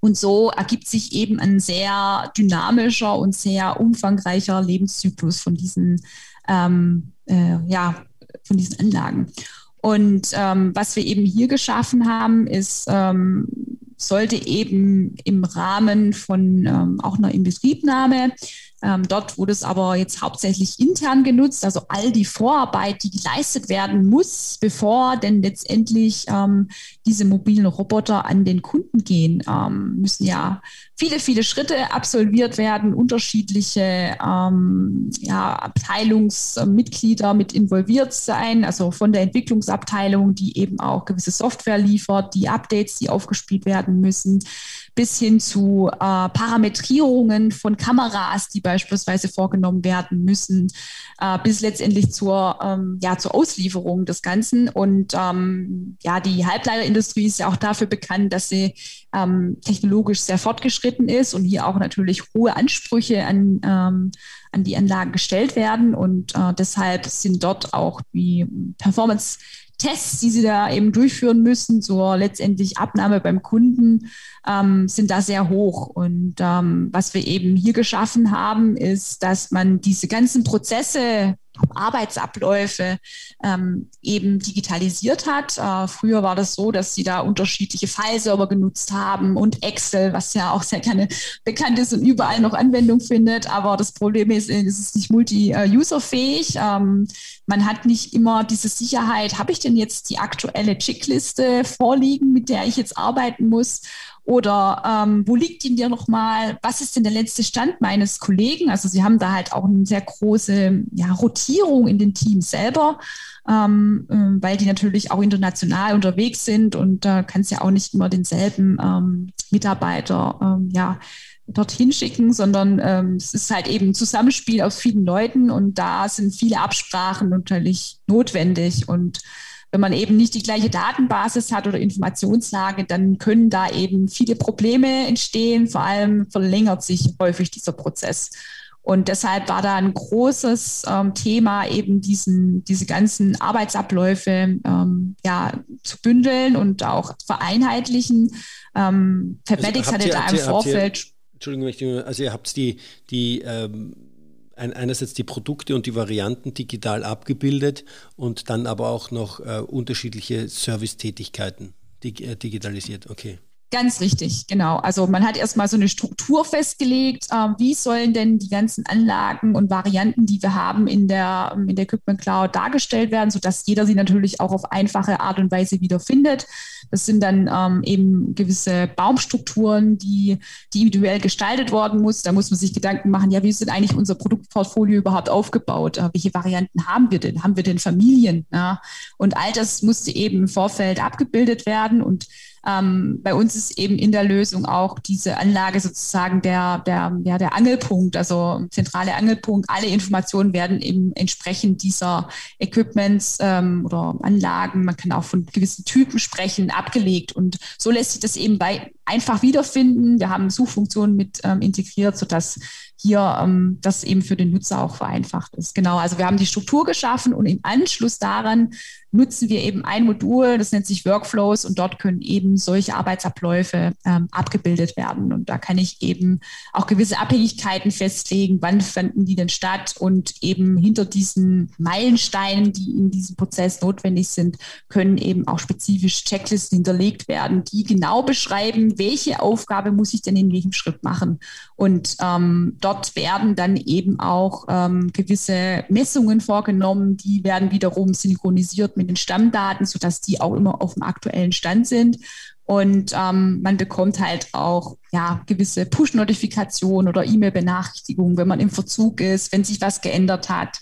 Und so ergibt sich eben ein sehr dynamischer und sehr umfangreicher Lebenszyklus von diesen, ähm, äh, ja, von diesen Anlagen. Und ähm, was wir eben hier geschaffen haben, ist, ähm, sollte eben im Rahmen von ähm, auch einer Inbetriebnahme ähm, dort wurde es aber jetzt hauptsächlich intern genutzt, also all die Vorarbeit, die geleistet werden muss, bevor denn letztendlich ähm, diese mobilen Roboter an den Kunden gehen, ähm, müssen ja viele, viele Schritte absolviert werden, unterschiedliche ähm, ja, Abteilungsmitglieder mit involviert sein, also von der Entwicklungsabteilung, die eben auch gewisse Software liefert, die Updates, die aufgespielt werden müssen, bis hin zu äh, Parametrierungen von Kameras, die beispielsweise vorgenommen werden müssen, äh, bis letztendlich zur, ähm, ja, zur Auslieferung des Ganzen. Und ähm, ja, die Halbleiterindustrie ist ja auch dafür bekannt, dass sie ähm, technologisch sehr fortgeschritten ist und hier auch natürlich hohe Ansprüche an, ähm, an die Anlagen gestellt werden. Und äh, deshalb sind dort auch die Performance Tests, die sie da eben durchführen müssen zur letztendlich Abnahme beim Kunden, ähm, sind da sehr hoch. Und ähm, was wir eben hier geschaffen haben, ist, dass man diese ganzen Prozesse Arbeitsabläufe ähm, eben digitalisiert hat. Äh, früher war das so, dass sie da unterschiedliche Fileserver genutzt haben und Excel, was ja auch sehr gerne bekannt ist und überall noch Anwendung findet. Aber das Problem ist, es ist nicht multi-user-fähig. Ähm, man hat nicht immer diese Sicherheit, habe ich denn jetzt die aktuelle Checkliste vorliegen, mit der ich jetzt arbeiten muss? Oder ähm, wo liegt ihn dir nochmal? Was ist denn der letzte Stand meines Kollegen? Also sie haben da halt auch eine sehr große ja, Rotierung in den Teams selber, ähm, äh, weil die natürlich auch international unterwegs sind und da äh, kannst ja auch nicht immer denselben ähm, Mitarbeiter ähm, ja, dorthin schicken, sondern ähm, es ist halt eben ein Zusammenspiel aus vielen Leuten und da sind viele Absprachen natürlich notwendig und wenn man eben nicht die gleiche Datenbasis hat oder Informationslage, dann können da eben viele Probleme entstehen. Vor allem verlängert sich häufig dieser Prozess. Und deshalb war da ein großes ähm, Thema, eben diesen, diese ganzen Arbeitsabläufe ähm, ja, zu bündeln und auch vereinheitlichen. Ähm, Fabmatics also hatte ihr, da im Vorfeld. Ihr, Entschuldigung, also ihr habt die, die ähm ein, einerseits die Produkte und die Varianten digital abgebildet und dann aber auch noch äh, unterschiedliche Servicetätigkeiten dig äh, digitalisiert. Okay. Ganz richtig, genau. Also man hat erstmal so eine Struktur festgelegt, äh, wie sollen denn die ganzen Anlagen und Varianten, die wir haben in der, in der Equipment Cloud dargestellt werden, sodass jeder sie natürlich auch auf einfache Art und Weise wiederfindet. Das sind dann ähm, eben gewisse Baumstrukturen, die, die individuell gestaltet worden muss. Da muss man sich Gedanken machen, ja, wie ist denn eigentlich unser Produktportfolio überhaupt aufgebaut? Äh, welche Varianten haben wir denn? Haben wir denn Familien? Ja? Und all das musste eben im Vorfeld abgebildet werden und ähm, bei uns ist eben in der Lösung auch diese Anlage sozusagen der, der, ja, der Angelpunkt, also zentrale Angelpunkt. Alle Informationen werden eben entsprechend dieser Equipments ähm, oder Anlagen, man kann auch von gewissen Typen sprechen, abgelegt. Und so lässt sich das eben bei einfach wiederfinden. Wir haben Suchfunktionen mit ähm, integriert, sodass hier ähm, das eben für den Nutzer auch vereinfacht ist. Genau, also wir haben die Struktur geschaffen und im Anschluss daran nutzen wir eben ein Modul, das nennt sich Workflows und dort können eben solche Arbeitsabläufe ähm, abgebildet werden. Und da kann ich eben auch gewisse Abhängigkeiten festlegen, wann fanden die denn statt und eben hinter diesen Meilensteinen, die in diesem Prozess notwendig sind, können eben auch spezifisch Checklisten hinterlegt werden, die genau beschreiben, welche Aufgabe muss ich denn in welchem Schritt machen. Und ähm, dort werden dann eben auch ähm, gewisse Messungen vorgenommen, die werden wiederum synchronisiert mit den Stammdaten, sodass die auch immer auf dem aktuellen Stand sind. Und ähm, man bekommt halt auch ja, gewisse Push-Notifikationen oder E-Mail-Benachrichtigungen, wenn man im Verzug ist, wenn sich was geändert hat.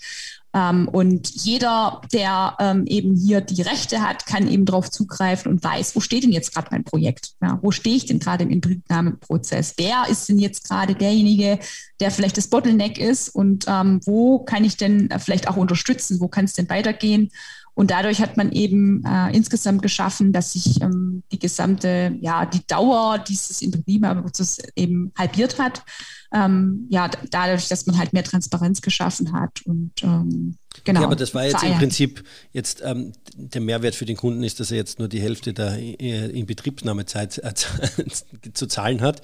Ähm, und jeder, der ähm, eben hier die Rechte hat, kann eben darauf zugreifen und weiß, wo steht denn jetzt gerade mein Projekt? Ja, wo stehe ich denn gerade im Inbetriebnahmeprozess? Wer ist denn jetzt gerade derjenige, der vielleicht das Bottleneck ist? Und ähm, wo kann ich denn vielleicht auch unterstützen? Wo kann es denn weitergehen? Und dadurch hat man eben äh, insgesamt geschaffen, dass sich ähm, die gesamte, ja, die Dauer dieses Inbetriebnahmeprozesses eben halbiert hat ähm, ja, dadurch, dass man halt mehr Transparenz geschaffen hat und ähm, genau. Ja, aber das war jetzt im Prinzip jetzt ähm, der Mehrwert für den Kunden ist, dass er jetzt nur die Hälfte der äh, Inbetriebsnahmezeit äh, [LAUGHS] zu zahlen hat.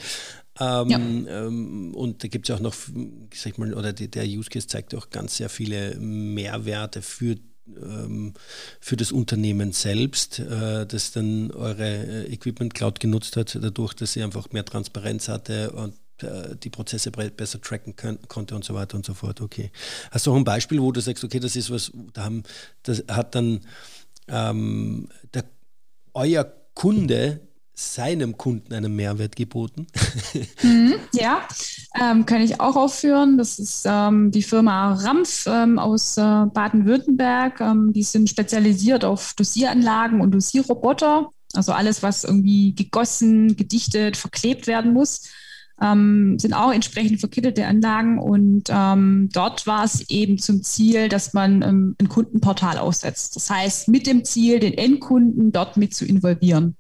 Ähm, ja. ähm, und da gibt es auch noch, sag ich mal, oder die, der Use Case zeigt auch ganz sehr viele Mehrwerte für ähm, für das Unternehmen selbst, äh, das dann eure Equipment Cloud genutzt hat, dadurch, dass sie einfach mehr Transparenz hatte und die Prozesse besser tracken konnte und so weiter und so fort. Okay. Hast du auch ein Beispiel, wo du sagst, okay, das ist was, da haben, das hat dann ähm, der, euer Kunde seinem Kunden einen Mehrwert geboten? [LAUGHS] Mhm, ja, ähm, kann ich auch aufführen. Das ist ähm, die Firma Rampf ähm, aus äh, Baden-Württemberg. Ähm, die sind spezialisiert auf Dosieranlagen und Dosierroboter. Also alles, was irgendwie gegossen, gedichtet, verklebt werden muss ähm, sind auch entsprechend verkittete Anlagen und ähm, dort war es eben zum Ziel, dass man ähm, ein Kundenportal aussetzt. Das heißt, mit dem Ziel, den Endkunden dort mit zu involvieren.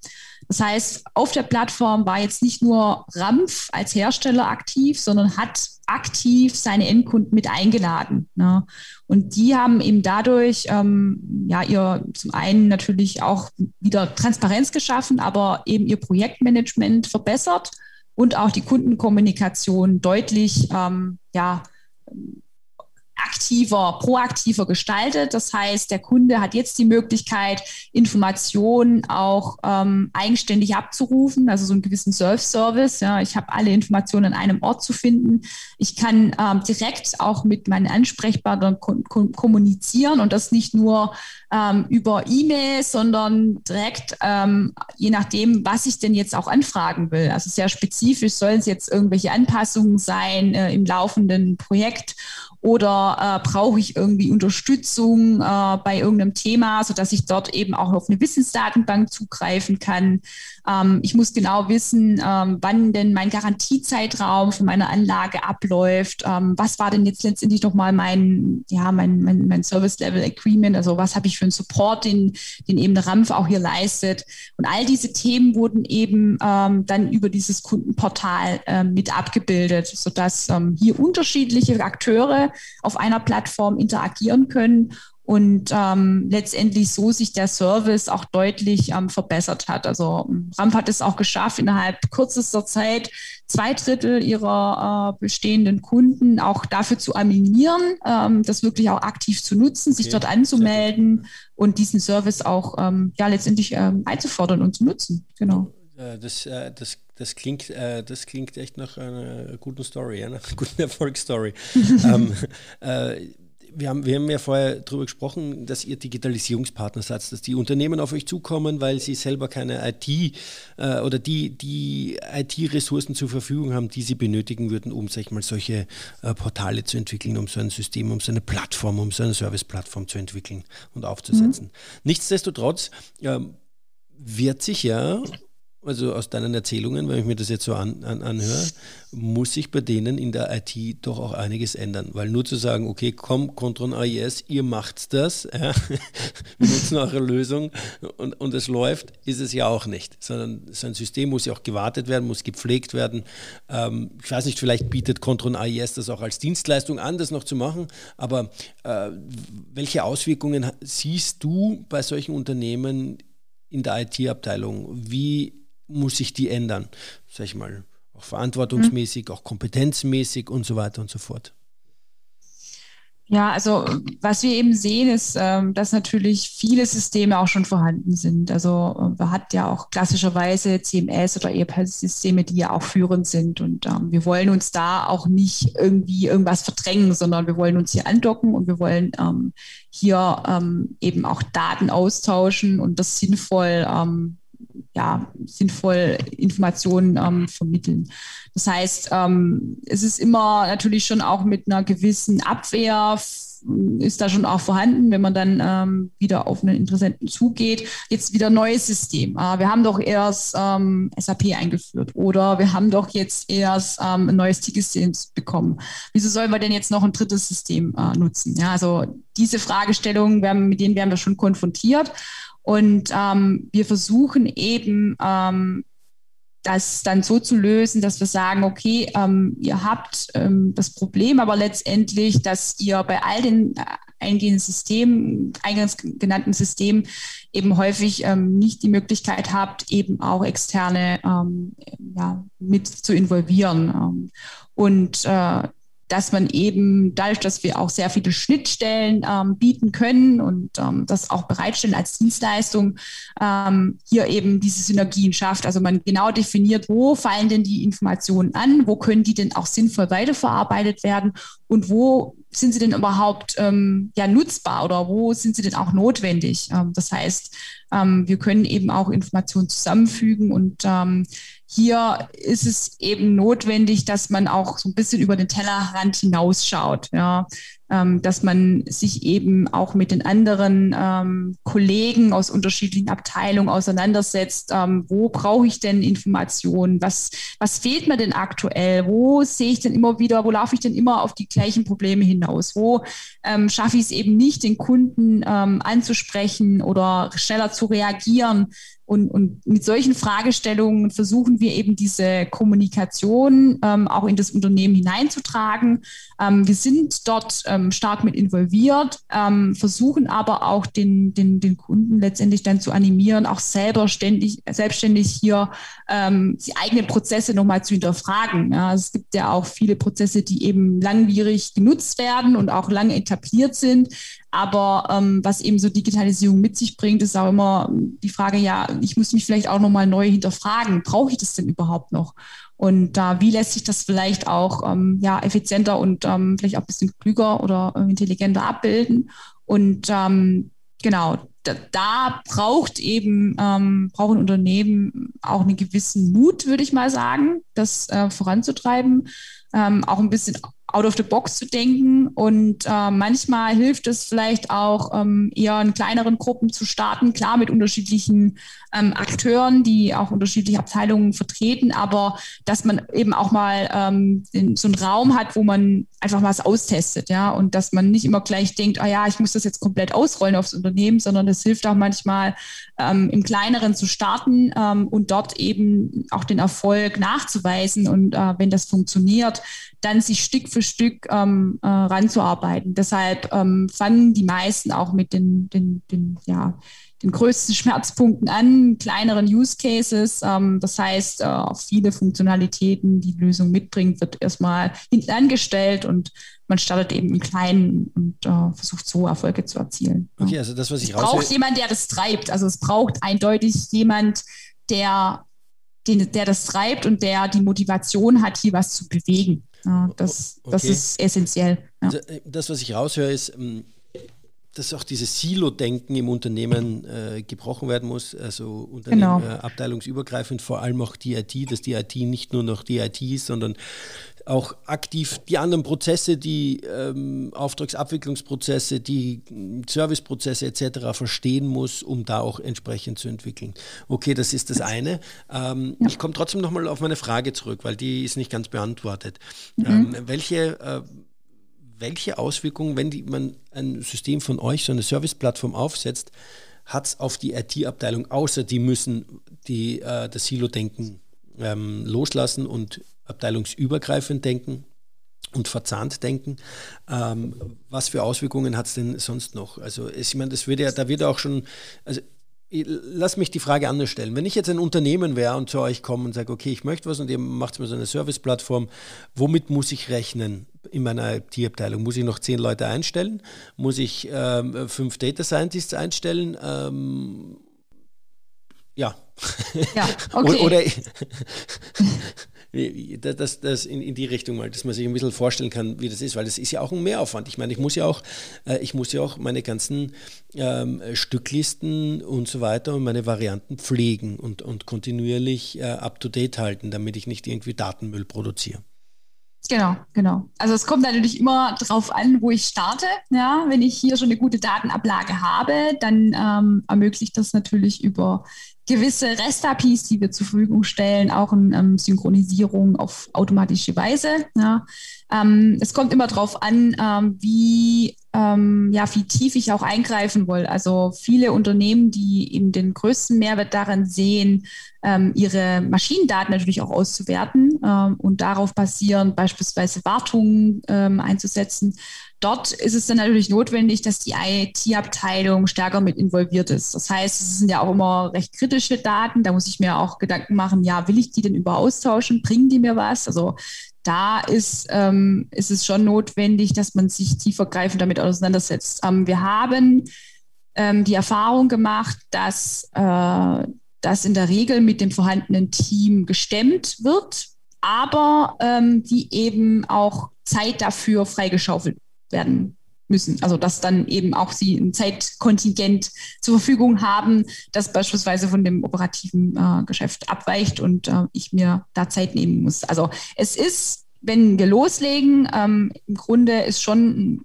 Das heißt, auf der Plattform war jetzt nicht nur Rampf als Hersteller aktiv, sondern hat aktiv seine Endkunden mit eingeladen. Ne? Und die haben eben dadurch ähm, ja ihr zum einen natürlich auch wieder Transparenz geschaffen, aber eben ihr Projektmanagement verbessert und auch die Kundenkommunikation deutlich ähm, ja, aktiver, proaktiver gestaltet. Das heißt, der Kunde hat jetzt die Möglichkeit, Informationen auch ähm, eigenständig abzurufen, also so einen gewissen Self-Service. Ja, ich habe alle Informationen an einem Ort zu finden. Ich kann ähm, direkt auch mit meinen Ansprechpartnern kommunizieren und das nicht nur ähm, über E-Mail, sondern direkt, ähm, je nachdem, was ich denn jetzt auch anfragen will. Also sehr spezifisch sollen es jetzt irgendwelche Anpassungen sein äh, im laufenden Projekt oder äh, brauche ich irgendwie Unterstützung äh, bei irgendeinem Thema, sodass ich dort eben auch auf eine Wissensdatenbank zugreifen kann. Ähm, ich muss genau wissen, ähm, wann denn mein Garantiezeitraum für meine Anlage abläuft. Ähm, was war denn jetzt letztendlich nochmal mein, ja, mein, mein, mein Service Level Agreement? Also was habe ich für einen Support, den, den eben der RAMF auch hier leistet? Und all diese Themen wurden eben ähm, dann über dieses Kundenportal ähm, mit abgebildet, sodass ähm, hier unterschiedliche Akteure auf einer Plattform interagieren können und ähm, letztendlich so sich der Service auch deutlich ähm, verbessert hat. Also Ramp hat es auch geschafft, innerhalb kürzester Zeit zwei Drittel ihrer äh, bestehenden Kunden auch dafür zu animieren, ähm, das wirklich auch aktiv zu nutzen, okay. sich dort anzumelden und diesen Service auch ähm, ja letztendlich ähm, einzufordern und zu nutzen. Genau. Äh, das, äh, das das klingt, äh, das klingt echt nach einer guten Story, einer guten [LAUGHS] Erfolgsstory. ähm, [LAUGHS] äh, wir haben, wir haben ja vorher darüber gesprochen, dass ihr Digitalisierungspartner seid, dass die Unternehmen auf euch zukommen, weil sie selber keine IT äh, oder die, die IT-Ressourcen zur Verfügung haben, die sie benötigen würden, um, sag ich mal, solche äh, Portale zu entwickeln, um so ein System, um so eine Plattform, um so eine Service-Plattform zu entwickeln und aufzusetzen. Mhm. Nichtsdestotrotz ähm, wird sich ja also aus deinen Erzählungen, wenn ich mir das jetzt so an, an, anhöre, muss sich bei denen in der IT doch auch einiges ändern. Weil nur zu sagen, okay, komm, Control AIS, ihr macht das, ja, [LAUGHS] wir nutzen eure Lösung und, und es läuft, ist es ja auch nicht. Sondern so ein System muss ja auch gewartet werden, muss gepflegt werden. Ähm, ich weiß nicht, vielleicht bietet Control AIS das auch als Dienstleistung an, das noch zu machen, aber äh, welche Auswirkungen siehst du bei solchen Unternehmen in der IT-Abteilung? Wie muss sich die ändern, sag ich mal, auch verantwortungsmäßig, mhm. auch kompetenzmäßig und so weiter und so fort. Ja, also was wir eben sehen, ist, ähm, dass natürlich viele Systeme auch schon vorhanden sind. Also äh, man hat ja auch klassischerweise CMS oder ERP-Systeme, die ja auch führend sind. Und ähm, wir wollen uns da auch nicht irgendwie irgendwas verdrängen, sondern wir wollen uns hier andocken und wir wollen ähm, hier eben auch Daten austauschen und das sinnvoll ja, sinnvoll Informationen ähm, vermitteln. Das heißt, ähm, es ist immer natürlich schon auch mit einer gewissen Abwehr ist da schon auch vorhanden, wenn man dann ähm, wieder auf einen Interessenten zugeht. Jetzt wieder neues System. Äh, wir haben doch erst ähm, SAP eingeführt oder wir haben doch jetzt erst ähm, ein neues Ticketsystem bekommen. Wieso sollen wir denn jetzt noch ein drittes System äh, nutzen? Ja, also diese Fragestellungen, mit denen werden wir schon konfrontiert. Und ähm, wir versuchen eben, ähm, das dann so zu lösen, dass wir sagen, okay, ähm, ihr habt ähm, das Problem, aber letztendlich, dass ihr bei all den äh, eingehenden Systemen, eingangs genannten Systemen eben häufig ähm, nicht die Möglichkeit habt, eben auch externe ähm, ja, mit zu involvieren. Und äh, dass man eben dadurch, dass wir auch sehr viele Schnittstellen ähm, bieten können und ähm, das auch bereitstellen als Dienstleistung, ähm, hier eben diese Synergien schafft. Also man genau definiert, wo fallen denn die Informationen an, wo können die denn auch sinnvoll weiterverarbeitet werden und wo sind sie denn überhaupt ähm, ja nutzbar oder wo sind sie denn auch notwendig? Ähm, das heißt, ähm, wir können eben auch Informationen zusammenfügen und ähm, hier ist es eben notwendig, dass man auch so ein bisschen über den Tellerrand hinausschaut. Ja ähm, dass man sich eben auch mit den anderen ähm, Kollegen aus unterschiedlichen Abteilungen auseinandersetzt. Ähm, wo brauche ich denn Informationen? Was, was fehlt mir denn aktuell? Wo sehe ich denn immer wieder, wo laufe ich denn immer auf die gleichen Probleme hinaus? Wo ähm, schaffe ich es eben nicht, den Kunden ähm, anzusprechen oder schneller zu reagieren? Und, und mit solchen Fragestellungen versuchen wir eben diese Kommunikation ähm, auch in das Unternehmen hineinzutragen. Ähm, wir sind dort ähm, stark mit involviert, ähm, versuchen aber auch den, den, den Kunden letztendlich dann zu animieren, auch selber ständig, selbstständig hier ähm, die eigenen Prozesse nochmal zu hinterfragen. Ja, es gibt ja auch viele Prozesse, die eben langwierig genutzt werden und auch lange etabliert sind. Aber ähm, was eben so Digitalisierung mit sich bringt, ist auch immer die Frage, ja, ich muss mich vielleicht auch nochmal neu hinterfragen, brauche ich das denn überhaupt noch? Und äh, wie lässt sich das vielleicht auch ähm, ja, effizienter und ähm, vielleicht auch ein bisschen klüger oder äh, intelligenter abbilden? Und ähm, genau, da, da braucht eben, ähm, brauchen Unternehmen auch einen gewissen Mut, würde ich mal sagen, das äh, voranzutreiben. Ähm, auch ein bisschen out of the box zu denken. Und äh, manchmal hilft es vielleicht auch, ähm, eher in kleineren Gruppen zu starten, klar mit unterschiedlichen ähm, Akteuren, die auch unterschiedliche Abteilungen vertreten, aber dass man eben auch mal ähm, den, so einen Raum hat, wo man einfach was austestet, ja, und dass man nicht immer gleich denkt, ah ja, ich muss das jetzt komplett ausrollen aufs Unternehmen, sondern das hilft auch manchmal ähm, im Kleineren zu starten ähm, und dort eben auch den Erfolg nachzuweisen. Und äh, wenn das funktioniert, dann sich Stück für Stück ähm, äh, ranzuarbeiten. Deshalb ähm, fangen die meisten auch mit den, den, den, ja, den größten [LAUGHS] Schmerzpunkten an, kleineren Use Cases. Ähm, das heißt, äh, viele Funktionalitäten, die die Lösung mitbringt, wird erstmal hinten angestellt und man startet eben im Kleinen und äh, versucht so Erfolge zu erzielen. Okay, also das, was ich Es braucht jemand, der das treibt. Also es braucht eindeutig jemand, der, den, der das treibt und der die Motivation hat, hier was zu bewegen. Ja, das, okay. das ist essentiell. Ja. Äh, das, was ich raushöre, ist, ähm, dass auch dieses Silo-Denken im Unternehmen äh, gebrochen werden muss, also Unternehmen genau. äh, abteilungsübergreifend, vor allem auch die IT, dass die IT nicht nur noch die IT ist, sondern auch aktiv die anderen Prozesse, die ähm, Auftragsabwicklungsprozesse, die Serviceprozesse etc. verstehen muss, um da auch entsprechend zu entwickeln. Okay, das ist das eine. Ähm, ja. Ich komme trotzdem nochmal auf meine Frage zurück, weil die ist nicht ganz beantwortet. Mhm. Ähm, welche äh, welche Auswirkungen, wenn die, man ein System von euch, so eine Serviceplattform aufsetzt, hat es auf die IT-Abteilung, außer die müssen die, äh, das Silo-Denken ähm, loslassen und abteilungsübergreifend denken und verzahnt denken. Ähm, was für Auswirkungen hat es denn sonst noch? Also ich meine, das wird ja, da wird auch schon, also lass mich die Frage anders stellen. Wenn ich jetzt ein Unternehmen wäre und zu euch komme und sage, okay, ich möchte was und ihr macht mir so eine Serviceplattform, womit muss ich rechnen in meiner IT-Abteilung? Muss ich noch zehn Leute einstellen? Muss ich ähm, fünf Data Scientists einstellen? Ähm, ja. Ja, [LAUGHS] okay. oder, oder [LAUGHS] das, das in, in die Richtung mal, dass man sich ein bisschen vorstellen kann, wie das ist, weil das ist ja auch ein Mehraufwand. Ich meine, ich muss ja auch, äh, ich muss ja auch meine ganzen ähm, Stücklisten und so weiter und meine Varianten pflegen und, und kontinuierlich äh, up to date halten, damit ich nicht irgendwie Datenmüll produziere. Genau, genau. Also es kommt natürlich immer darauf an, wo ich starte. Ja, wenn ich hier schon eine gute Datenablage habe, dann ähm, ermöglicht das natürlich über gewisse REST-APIs, die wir zur Verfügung stellen, auch eine ähm, Synchronisierung auf automatische Weise. Ja. Ähm, es kommt immer darauf an, ähm, wie, ähm, ja, wie tief ich auch eingreifen will. Also viele Unternehmen, die eben den größten Mehrwert darin sehen, ähm, ihre Maschinendaten natürlich auch auszuwerten ähm, und darauf basierend beispielsweise Wartungen einzusetzen, Dort ist es dann natürlich notwendig, dass die IT-Abteilung stärker mit involviert ist. Das heißt, es sind ja auch immer recht kritische Daten. Da muss ich mir auch Gedanken machen, ja, will ich die denn über austauschen? Bringen die mir was? Also da ist, ähm, ist es schon notwendig, dass man sich tiefergreifend damit auseinandersetzt. Ähm, wir haben ähm, die Erfahrung gemacht, dass äh, das in der Regel mit dem vorhandenen Team gestemmt wird, aber ähm, die eben auch Zeit dafür freigeschaufelt werden müssen. Also dass dann eben auch sie ein Zeitkontingent zur Verfügung haben, das beispielsweise von dem operativen äh, Geschäft abweicht und äh, ich mir da Zeit nehmen muss. Also es ist, wenn wir loslegen, ähm, im Grunde ist schon ein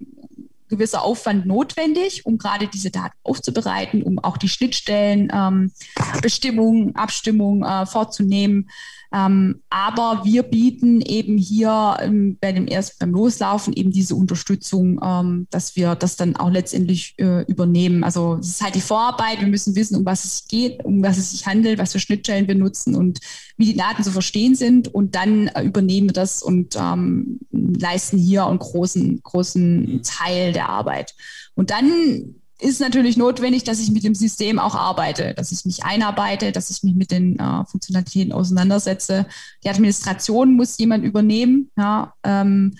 gewisser Aufwand notwendig, um gerade diese Daten aufzubereiten, um auch die Schnittstellen, ähm, Bestimmungen, Abstimmung äh, vorzunehmen. Ähm, aber wir bieten eben hier ähm, bei dem erst beim Loslaufen eben diese Unterstützung, ähm, dass wir das dann auch letztendlich äh, übernehmen. Also es ist halt die Vorarbeit. Wir müssen wissen, um was es geht, um was es sich handelt, was für Schnittstellen wir nutzen und wie die Daten zu verstehen sind. Und dann äh, übernehmen wir das und ähm, leisten hier einen großen, großen mhm. Teil der Arbeit. Und dann ist natürlich notwendig, dass ich mit dem System auch arbeite, dass ich mich einarbeite, dass ich mich mit den äh, Funktionalitäten auseinandersetze. Die Administration muss jemand übernehmen. Ja, ähm,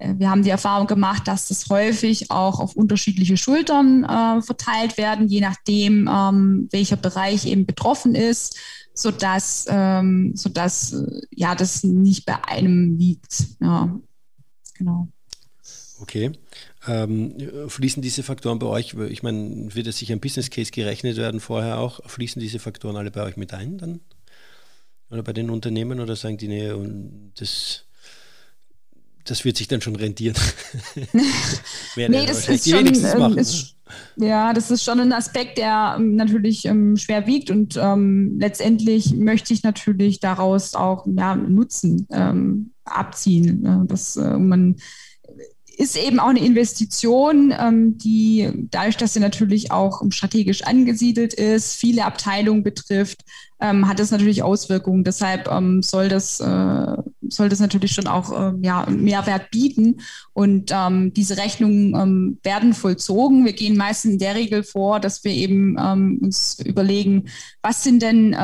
äh, wir haben die Erfahrung gemacht, dass das häufig auch auf unterschiedliche Schultern äh, verteilt werden, je nachdem, ähm, welcher Bereich eben betroffen ist, sodass, ähm, sodass äh, ja, das nicht bei einem liegt. Ja, genau. Okay. Ähm, fließen diese Faktoren bei euch, ich meine, wird es sich ein Business Case gerechnet werden vorher auch, fließen diese Faktoren alle bei euch mit ein dann? Oder bei den Unternehmen oder sagen die, nee, und das, das wird sich dann schon rentieren? [LAUGHS] nee, das ist schon, ähm, ist, ja, das ist schon ein Aspekt, der ähm, natürlich ähm, schwer wiegt und ähm, letztendlich möchte ich natürlich daraus auch ja, Nutzen ähm, abziehen, äh, dass äh, man ist eben auch eine Investition, ähm, die dadurch, dass sie natürlich auch strategisch angesiedelt ist, viele Abteilungen betrifft, ähm, hat das natürlich Auswirkungen. Deshalb ähm, soll das äh, soll das natürlich schon auch ähm, ja, Mehrwert bieten. Und ähm, diese Rechnungen ähm, werden vollzogen. Wir gehen meistens in der Regel vor, dass wir eben ähm, uns überlegen, was sind denn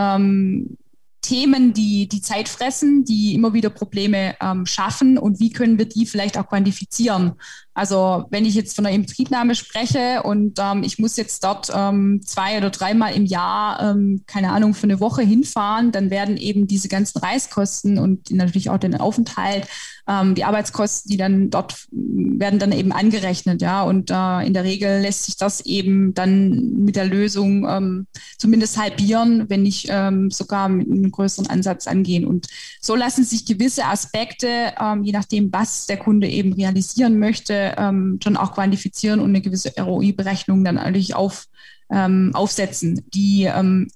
Themen, die die Zeit fressen, die immer wieder Probleme ähm, schaffen und wie können wir die vielleicht auch quantifizieren. Also wenn ich jetzt von einer Inbetriebnahme spreche und ähm, ich muss jetzt dort ähm, zwei oder dreimal im Jahr, ähm, keine Ahnung, für eine Woche hinfahren, dann werden eben diese ganzen Reiskosten und natürlich auch den Aufenthalt, ähm, die Arbeitskosten, die dann dort werden dann eben angerechnet, ja. Und äh, in der Regel lässt sich das eben dann mit der Lösung ähm, zumindest halbieren, wenn nicht ähm, sogar mit einem größeren Ansatz angehen. Und so lassen sich gewisse Aspekte, je nachdem, was der Kunde eben realisieren möchte, ähm, schon auch quantifizieren und eine gewisse ROI-Berechnung dann eigentlich auf, ähm, aufsetzen, die ähm,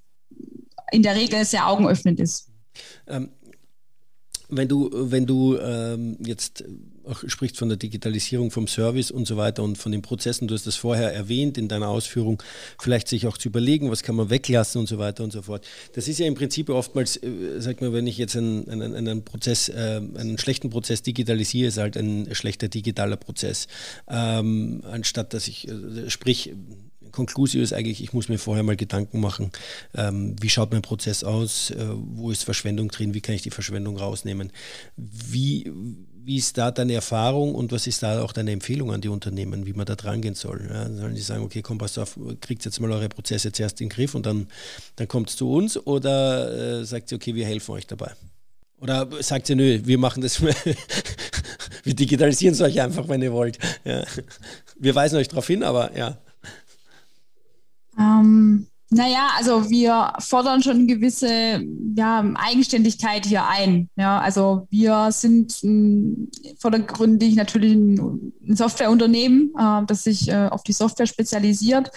in der Regel sehr augenöffnend ist. Ähm, wenn du, wenn du ähm, jetzt auch sprichst von der Digitalisierung vom Service und so weiter und von den Prozessen, du hast das vorher erwähnt in deiner Ausführung, vielleicht sich auch zu überlegen, was kann man weglassen und so weiter und so fort. Das ist ja im Prinzip oftmals, äh, sag mal, wenn ich jetzt einen, einen, einen Prozess, äh, einen schlechten Prozess digitalisiere, ist halt ein schlechter digitaler Prozess. Ähm, anstatt dass ich, äh, sprich, Konklusio ist eigentlich, ich muss mir vorher mal Gedanken machen, ähm, wie schaut mein Prozess aus, äh, wo ist Verschwendung drin, wie kann ich die Verschwendung rausnehmen. Wie, wie ist da deine Erfahrung und was ist da auch deine Empfehlung an die Unternehmen, wie man da dran gehen soll? Ja, sollen die sagen, okay, komm, passt auf, kriegt jetzt mal eure Prozesse zuerst in den Griff und dann, dann kommt es zu uns oder äh, sagt sie, okay, wir helfen euch dabei? Oder sagt sie, nö, wir machen das, [LAUGHS] wir digitalisieren es euch einfach, wenn ihr wollt. Ja. Wir weisen euch darauf hin, aber ja. Ähm, naja, also wir fordern schon gewisse ja, Eigenständigkeit hier ein. Ja, also wir sind äh, vordergründig natürlich ein, ein Softwareunternehmen, äh, das sich äh, auf die Software spezialisiert.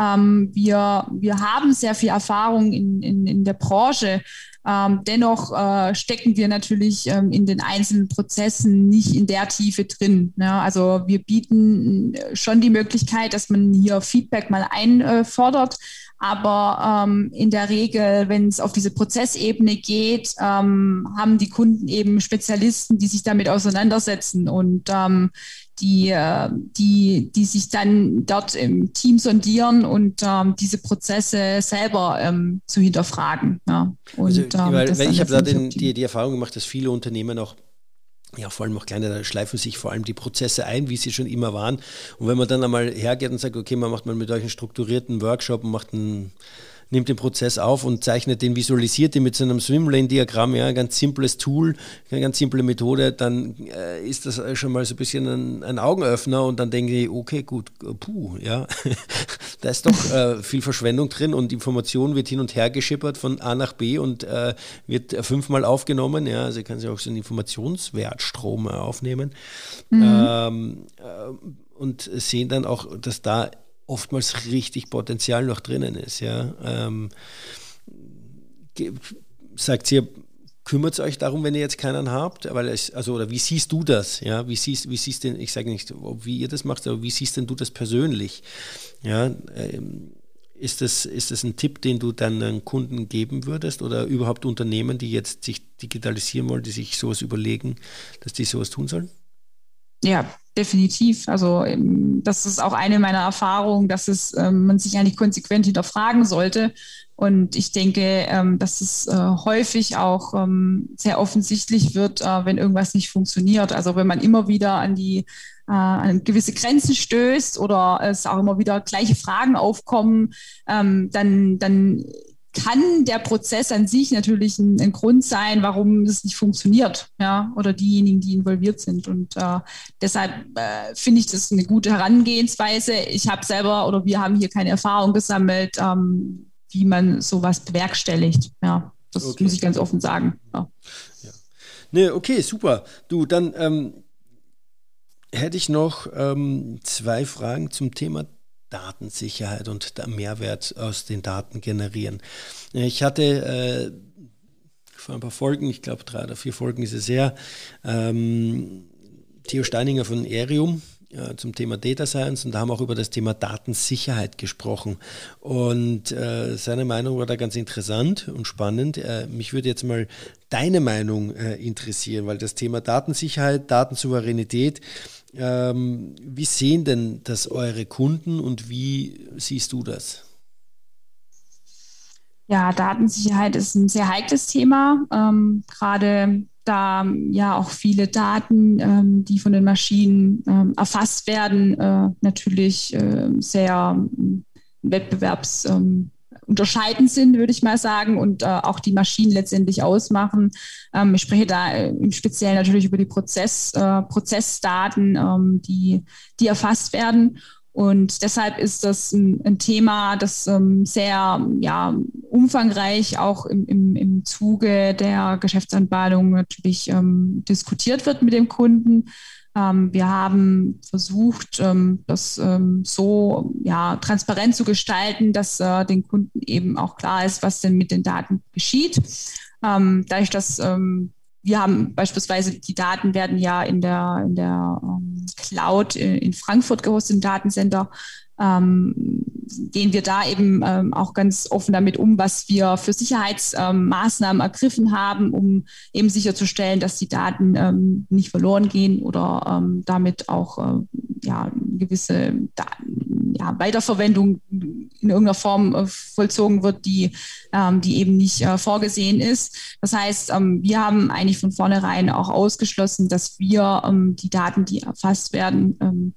Ähm, wir, wir haben sehr viel Erfahrung in, in, in der Branche. Ähm, dennoch äh, stecken wir natürlich ähm, in den einzelnen Prozessen nicht in der Tiefe drin. Ja, also wir bieten äh, schon die Möglichkeit, dass man hier Feedback mal einfordert. Aber ähm, in der Regel, wenn es auf diese Prozessebene geht, ähm, haben die Kunden eben Spezialisten, die sich damit auseinandersetzen und ähm, die, äh, die, die sich dann dort im Team sondieren und ähm, diese Prozesse selber ähm, zu hinterfragen. Ja. Und, also, ähm, weil, weil ich habe da den, die, die Erfahrung gemacht, dass viele Unternehmen auch ja, vor allem auch kleine, da schleifen sich vor allem die Prozesse ein, wie sie schon immer waren. Und wenn man dann einmal hergeht und sagt, okay, man macht mal mit euch einen strukturierten Workshop und macht einen nimmt den Prozess auf und zeichnet den, visualisiert den mit so einem Swimlane-Diagramm, ja, ein ganz simples Tool, eine ganz simple Methode, dann äh, ist das schon mal so ein bisschen ein, ein, Augenöffner und dann denke ich, okay, gut, puh, ja, [LAUGHS] da ist doch äh, viel Verschwendung drin und Information wird hin und her geschippert von A nach B und äh, wird fünfmal aufgenommen, ja, also kann sich auch so einen Informationswertstrom aufnehmen. Mhm. Ähm, äh, und sehen dann auch, dass da oftmals richtig Potenzial noch drinnen ist. Ja. Ähm, sagt ihr, kümmert es euch darum, wenn ihr jetzt keinen habt? Weil es, also, oder wie siehst du das? Ja, wie siehst, wie siehst denn, ich sage nicht, wie ihr das macht, aber wie siehst denn du das persönlich? Ja, ähm, ist das, ist das ein Tipp, den du deinen Kunden geben würdest oder überhaupt Unternehmen, die jetzt sich digitalisieren wollen, die sich sowas überlegen, dass die sowas tun sollen? Ja, definitiv. Also ähm, das ist auch eine meiner Erfahrungen, dass es ähm, man sich eigentlich konsequent hinterfragen sollte. Und ich denke, ähm, dass es äh, häufig auch ähm, sehr offensichtlich wird, äh, wenn irgendwas nicht funktioniert. Also wenn man immer wieder an die äh, an gewisse Grenzen stößt oder es auch immer wieder gleiche Fragen aufkommen, ähm, dann, dann kann der Prozess an sich natürlich ein, ein, Grund sein, warum es nicht funktioniert, ja, oder diejenigen, die involviert sind. Und äh, deshalb äh, finde ich das eine gute Herangehensweise. Ich habe selber oder wir haben hier keine Erfahrung gesammelt, ähm, wie man sowas bewerkstelligt. Ja, das okay. muss ich ganz offen sagen. Ja. ja. Ne, okay, super. Du, dann ähm, hätte ich noch ähm, zwei Fragen zum Thema Datensicherheit und Mehrwert aus den Daten generieren. Ich hatte äh, vor ein paar Folgen, ich glaube drei oder vier Folgen ist es her, ähm, Theo Steininger von Erium äh, zum Thema Data Science und da haben auch über das Thema Datensicherheit gesprochen. Und äh, seine Meinung war da ganz interessant und spannend. Äh, mich würde jetzt mal deine Meinung äh, interessieren, weil das Thema Datensicherheit, Datensouveränität, ähm, wie sehen denn das eure Kunden und wie siehst du das? Ja, Datensicherheit ist ein sehr heikles Thema. Ähm, gerade da ja auch viele Daten, ähm, die von den Maschinen ähm, erfasst werden, äh, natürlich äh, sehr ähm, wettbewerbs ähm, unterscheidend sind, würde ich mal sagen, und äh, auch die Maschinen letztendlich ausmachen. Ähm, ich spreche da im Speziellen natürlich über die Prozess, äh, Prozessdaten, ähm, die, die erfasst werden. Und deshalb ist das ein, ein Thema, das ähm, sehr ja, umfangreich auch im, im, im Zuge der Geschäftsanbahnung natürlich ähm, diskutiert wird mit dem Kunden. Ähm, wir haben versucht, ähm, das ähm, so ja, transparent zu gestalten, dass äh, den Kunden eben auch klar ist, was denn mit den Daten geschieht. Dadurch, dass wir haben beispielsweise, die Daten werden ja in der, in der Cloud in Frankfurt gehostet, im Datencenter. Ähm, gehen wir da eben ähm, auch ganz offen damit um, was wir für Sicherheitsmaßnahmen ähm, ergriffen haben, um eben sicherzustellen, dass die Daten ähm, nicht verloren gehen oder ähm, damit auch äh, ja, gewisse Daten, ja, Weiterverwendung in irgendeiner Form äh, vollzogen wird, die, ähm, die eben nicht äh, vorgesehen ist. Das heißt, wir haben eigentlich von vornherein auch ausgeschlossen, dass wir die Daten, die erfasst werden,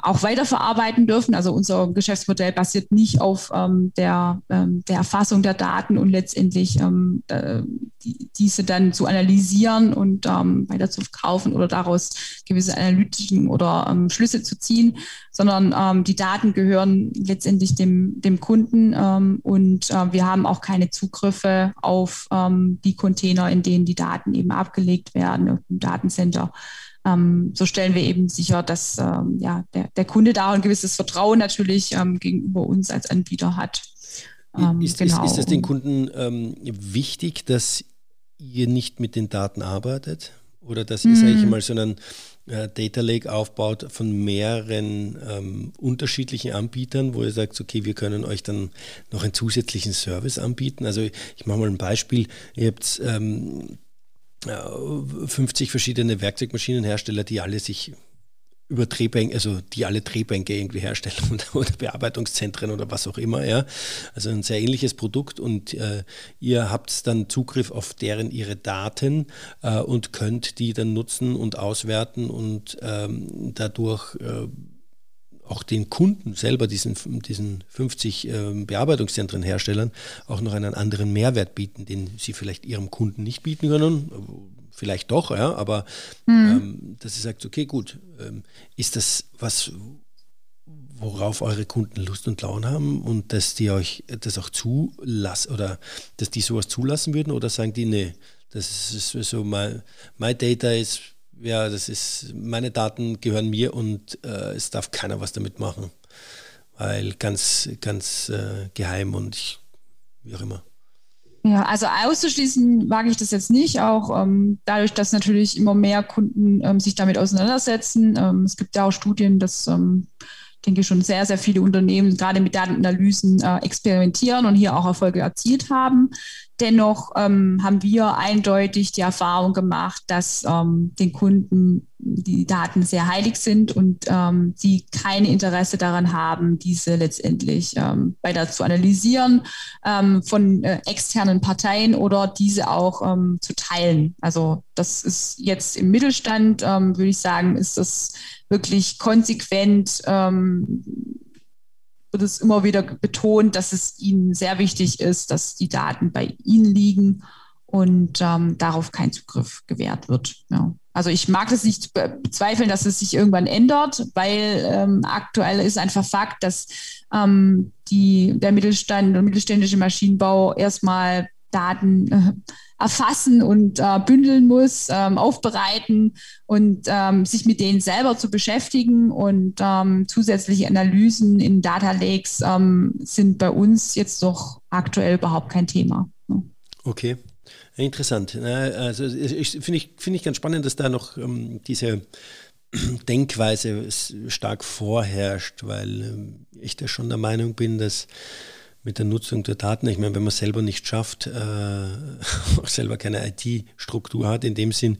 auch weiterverarbeiten dürfen. Also unser Geschäftsmodell basiert nicht auf ähm, der, ähm, der Erfassung der Daten und letztendlich ähm, äh, die, diese dann zu analysieren und ähm, weiter zu verkaufen oder daraus gewisse analytischen oder ähm, Schlüsse zu ziehen, sondern ähm, die Daten gehören letztendlich dem, dem Kunden und äh, wir haben auch keine Zugriffe auf die Container, in denen die Daten eben abgelegt werden im Datencenter ähm, so stellen wir eben sicher, dass ähm, ja, der, der, Kunde da ein gewisses Vertrauen natürlich ähm, gegenüber uns als Anbieter hat. Ähm, ist, genau. ist, ist, es den Kunden ähm, wichtig, dass ihr nicht mit den Daten arbeitet? Oder dass ihr, sage ich mhm. mal, so einen äh, Data Lake aufbaut von mehreren ähm, unterschiedlichen Anbietern, wo ihr sagt, okay, wir können euch dann noch einen zusätzlichen Service anbieten. Also ich mache mal ein Beispiel. Ihr habt 50 verschiedene Werkzeugmaschinenhersteller, die alle sich über Drehbänke, also die alle Drehbänke irgendwie herstellen [LAUGHS] oder, Bearbeitungszentren oder was auch immer, ja. Also ein sehr ähnliches Produkt und äh, ihr habt dann Zugriff auf deren ihre Daten äh, und könnt die dann nutzen und auswerten und ähm, dadurch äh, auch den Kunden selber, diesen, diesen 50 äh, Bearbeitungszentrenherstellern, auch noch einen anderen Mehrwert bieten, den sie vielleicht ihrem Kunden nicht bieten können. Vielleicht doch, ja, aber mhm. ähm, dass sie sagt, okay, gut, ähm, ist das was, worauf eure Kunden Lust und Laune haben und dass die euch das auch zulassen oder dass die sowas zulassen würden oder sagen die, nee, das ist so, my, my data ist ja, das ist, meine Daten gehören mir und äh, es darf keiner was damit machen. Weil ganz, ganz äh, geheim und ich, wie auch immer. Ja, also auszuschließen wage ich das jetzt nicht, auch ähm, dadurch, dass natürlich immer mehr Kunden ähm, sich damit auseinandersetzen. Ähm, es gibt ja auch Studien, dass ähm, denke schon sehr, sehr viele Unternehmen gerade mit Datenanalysen äh, experimentieren und hier auch Erfolge erzielt haben. Dennoch ähm, haben wir eindeutig die Erfahrung gemacht, dass ähm, den Kunden die Daten sehr heilig sind und ähm, die kein Interesse daran haben, diese letztendlich ähm, weiter zu analysieren ähm, von äh, externen Parteien oder diese auch ähm, zu teilen. Also das ist jetzt im Mittelstand, ähm, würde ich sagen, ist das wirklich konsequent ähm, wird es immer wieder betont, dass es ihnen sehr wichtig ist, dass die Daten bei ihnen liegen und ähm, darauf kein Zugriff gewährt wird. Ja. Also ich mag das nicht bezweifeln, dass es sich irgendwann ändert, weil ähm, aktuell ist einfach Fakt, dass ähm, die, der Mittelstand und mittelständische Maschinenbau erstmal Daten äh, [LAUGHS] erfassen und äh, bündeln muss, ähm, aufbereiten und ähm, sich mit denen selber zu beschäftigen. Und ähm, zusätzliche Analysen in Data Lakes ähm, sind bei uns jetzt doch aktuell überhaupt kein Thema. Okay. Interessant. Also finde ich, find ich ganz spannend, dass da noch ähm, diese [CLEARS THROAT] Denkweise stark vorherrscht, weil ähm, ich da schon der Meinung bin, dass mit der Nutzung der Daten. Ich meine, wenn man selber nicht schafft, äh, [LAUGHS] auch selber keine IT-Struktur hat in dem Sinn,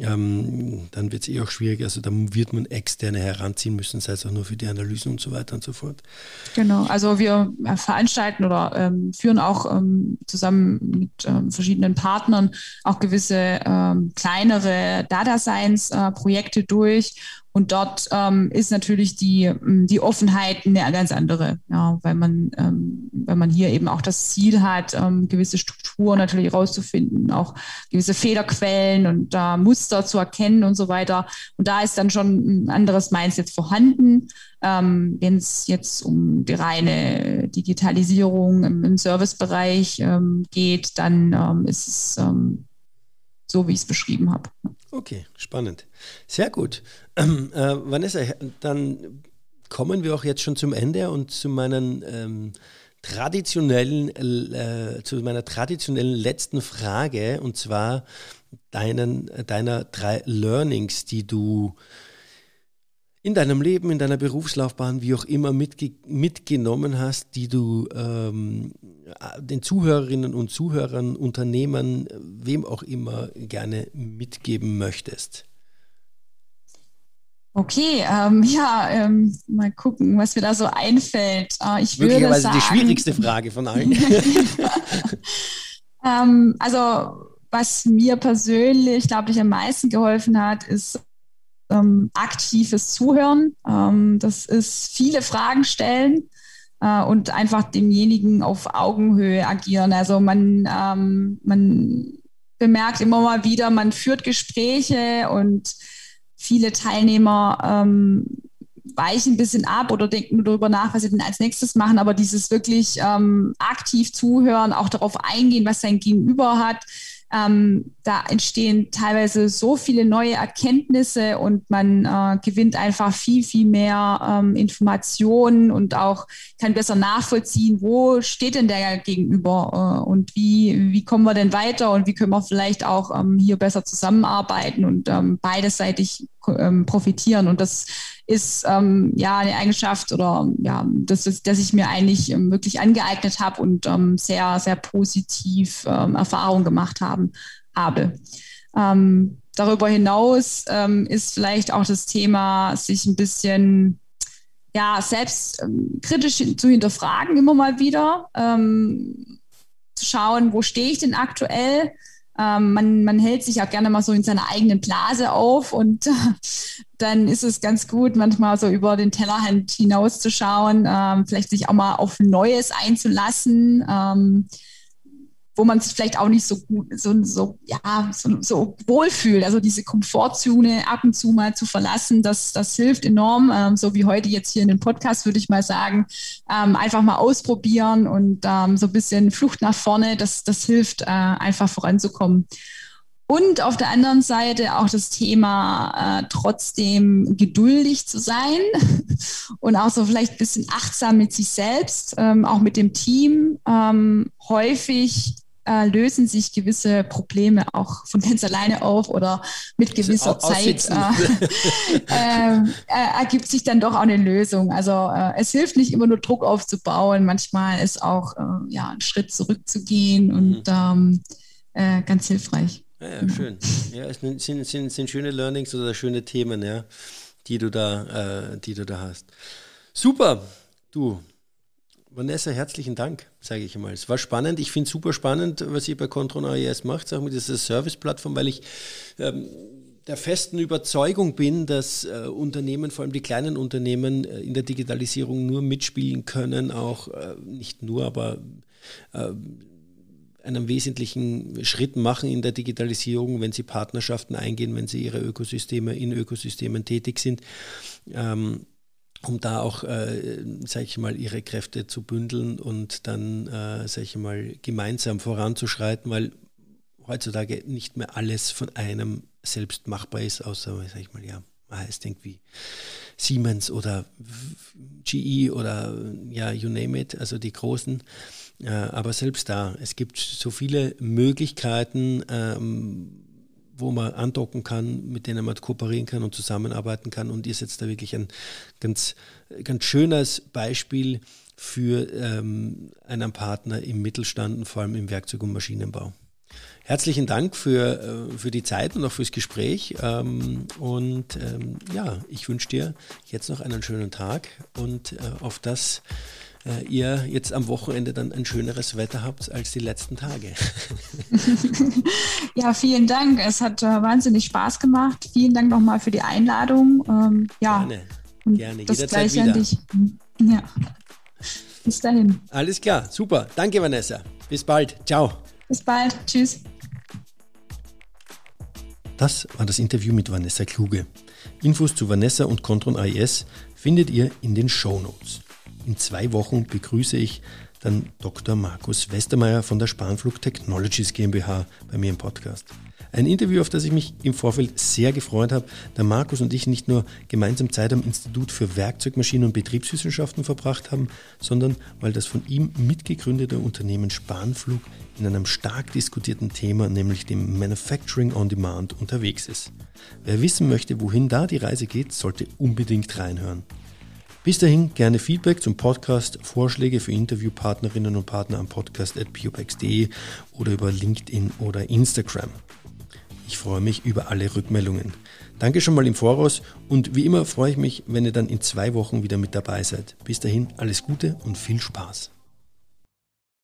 ähm, dann wird es eh auch schwierig. Also da wird man externe heranziehen müssen, sei es auch nur für die Analysen und so weiter und so fort. Genau, also wir äh, veranstalten oder ähm, führen auch ähm, zusammen mit ähm, verschiedenen Partnern auch gewisse ähm, kleinere Data Science-Projekte äh, durch und dort ähm, ist natürlich die, ähm, die Offenheit eine ganz andere, ja, weil man, ähm, weil man hier eben auch das Ziel hat, ähm, gewisse Strukturen natürlich rauszufinden, auch gewisse Fehlerquellen und äh, Muster zu erkennen und so weiter. Und da ist dann schon ein anderes Mindset vorhanden. Ähm, Wenn es jetzt um die reine Digitalisierung im, im Servicebereich ähm, geht, dann ähm, ist es ähm, so, wie ich es beschrieben habe. Okay, spannend. Sehr gut. Ähm, äh, Vanessa, dann kommen wir auch jetzt schon zum Ende und zu meinen ähm, traditionellen, äh, zu meiner traditionellen letzten Frage und zwar deinen, deiner drei Learnings, die du in deinem Leben, in deiner Berufslaufbahn, wie auch immer mitge mitgenommen hast, die du ähm, den Zuhörerinnen und Zuhörern, Unternehmern, wem auch immer gerne mitgeben möchtest? Okay, ähm, ja, ähm, mal gucken, was mir da so einfällt. Äh, ich würde sagen, die schwierigste Frage von allen. [LAUGHS] ähm, also, was mir persönlich, glaube ich, am meisten geholfen hat, ist ähm, aktives Zuhören. Ähm, das ist viele Fragen stellen äh, und einfach demjenigen auf Augenhöhe agieren. Also man, ähm, man bemerkt immer mal wieder, man führt Gespräche und viele Teilnehmer ähm, weichen ein bisschen ab oder denken darüber nach, was sie denn als nächstes machen. Aber dieses wirklich ähm, aktiv zuhören, auch darauf eingehen, was sein Gegenüber hat, ähm, da entstehen teilweise so viele neue Erkenntnisse und man äh, gewinnt einfach viel, viel mehr ähm, Informationen und auch kann besser nachvollziehen, wo steht denn der gegenüber äh, und wie, wie kommen wir denn weiter und wie können wir vielleicht auch ähm, hier besser zusammenarbeiten und ähm, beidesseitig ähm, profitieren. Und das ist ähm, ja eine Eigenschaft oder ja, das ist, dass ich mir eigentlich ähm, wirklich angeeignet habe und ähm, sehr, sehr positiv ähm, Erfahrungen gemacht haben, habe. Ähm, darüber hinaus ähm, ist vielleicht auch das Thema, sich ein bisschen ja, selbst ähm, kritisch zu hinterfragen, immer mal wieder, zu schauen, wo stehe ich denn aktuell, ähm, man, man hält sich auch gerne mal so in seiner eigenen Blase auf und [LAUGHS] dann ist es ganz gut, manchmal so über den Tellerhand hinauszuschauen, ähm, vielleicht sich auch mal auf Neues einzulassen. Ähm, wo man sich vielleicht auch nicht so gut, so, so, ja, so, so wohl fühlt. Also diese Komfortzone ab und zu mal zu verlassen, das, das hilft enorm. Ähm, so wie heute jetzt hier in dem Podcast, würde ich mal sagen, ähm, einfach mal ausprobieren und ähm, so ein bisschen Flucht nach vorne, das, das hilft, äh, einfach voranzukommen. Und auf der anderen Seite auch das Thema äh, trotzdem geduldig zu sein [LAUGHS] und auch so vielleicht ein bisschen achtsam mit sich selbst, ähm, auch mit dem Team. Ähm, häufig äh, lösen sich gewisse Probleme auch von [LAUGHS] ganz alleine auf oder mit gewisser Zeit äh, [LAUGHS] äh, ergibt sich dann doch auch eine Lösung. Also äh, es hilft nicht immer nur Druck aufzubauen, manchmal ist auch äh, ja, ein Schritt zurückzugehen und mhm. ähm, äh, ganz hilfreich. Ja, ja schön. Ja, es sind, sind, sind schöne Learnings oder schöne Themen, ja, die du da, die du da hast. Super, du, Vanessa, herzlichen Dank, sage ich einmal. Es war spannend. Ich finde es super spannend, was ihr bei Contron AES macht, auch mit dieser Service-Plattform, weil ich ähm, der festen Überzeugung bin, dass äh, Unternehmen, vor allem die kleinen Unternehmen, äh, in der Digitalisierung nur mitspielen können, auch äh, nicht nur, aber äh, einen wesentlichen Schritt machen in der Digitalisierung, wenn sie Partnerschaften eingehen, wenn sie ihre Ökosysteme in Ökosystemen tätig sind. Ähm, um da auch, äh, sage ich mal, ihre Kräfte zu bündeln und dann, äh, sage ich mal, gemeinsam voranzuschreiten, weil heutzutage nicht mehr alles von einem selbst machbar ist, außer, sage ich mal, ja, man heißt irgendwie Siemens oder GE oder ja, you name it, also die großen. Äh, aber selbst da, es gibt so viele Möglichkeiten, ähm, wo man andocken kann, mit denen man kooperieren kann und zusammenarbeiten kann. Und ihr setzt da wirklich ein ganz, ganz schönes Beispiel für ähm, einen Partner im Mittelstand und vor allem im Werkzeug- und Maschinenbau. Herzlichen Dank für, äh, für die Zeit und auch fürs Gespräch. Ähm, und ähm, ja, ich wünsche dir jetzt noch einen schönen Tag und äh, auf das äh, ihr jetzt am Wochenende dann ein schöneres Wetter habt als die letzten Tage. [LAUGHS] ja, vielen Dank. Es hat wahnsinnig Spaß gemacht. Vielen Dank nochmal für die Einladung. Ähm, ja, gerne, gerne. Das Jederzeit wieder. An dich. Ja. Bis dahin. Alles klar, super. Danke, Vanessa. Bis bald. Ciao. Bis bald. Tschüss. Das war das Interview mit Vanessa Kluge. Infos zu Vanessa und Contron AES findet ihr in den Show Notes. In zwei Wochen begrüße ich dann Dr. Markus Westermeier von der Spanflug Technologies GmbH bei mir im Podcast. Ein Interview, auf das ich mich im Vorfeld sehr gefreut habe, da Markus und ich nicht nur gemeinsam Zeit am Institut für Werkzeugmaschinen und Betriebswissenschaften verbracht haben, sondern weil das von ihm mitgegründete Unternehmen Spanflug in einem stark diskutierten Thema, nämlich dem Manufacturing on Demand, unterwegs ist. Wer wissen möchte, wohin da die Reise geht, sollte unbedingt reinhören. Bis dahin gerne Feedback zum Podcast, Vorschläge für Interviewpartnerinnen und Partner am Podcast at oder über LinkedIn oder Instagram. Ich freue mich über alle Rückmeldungen. Danke schon mal im Voraus und wie immer freue ich mich, wenn ihr dann in zwei Wochen wieder mit dabei seid. Bis dahin alles Gute und viel Spaß.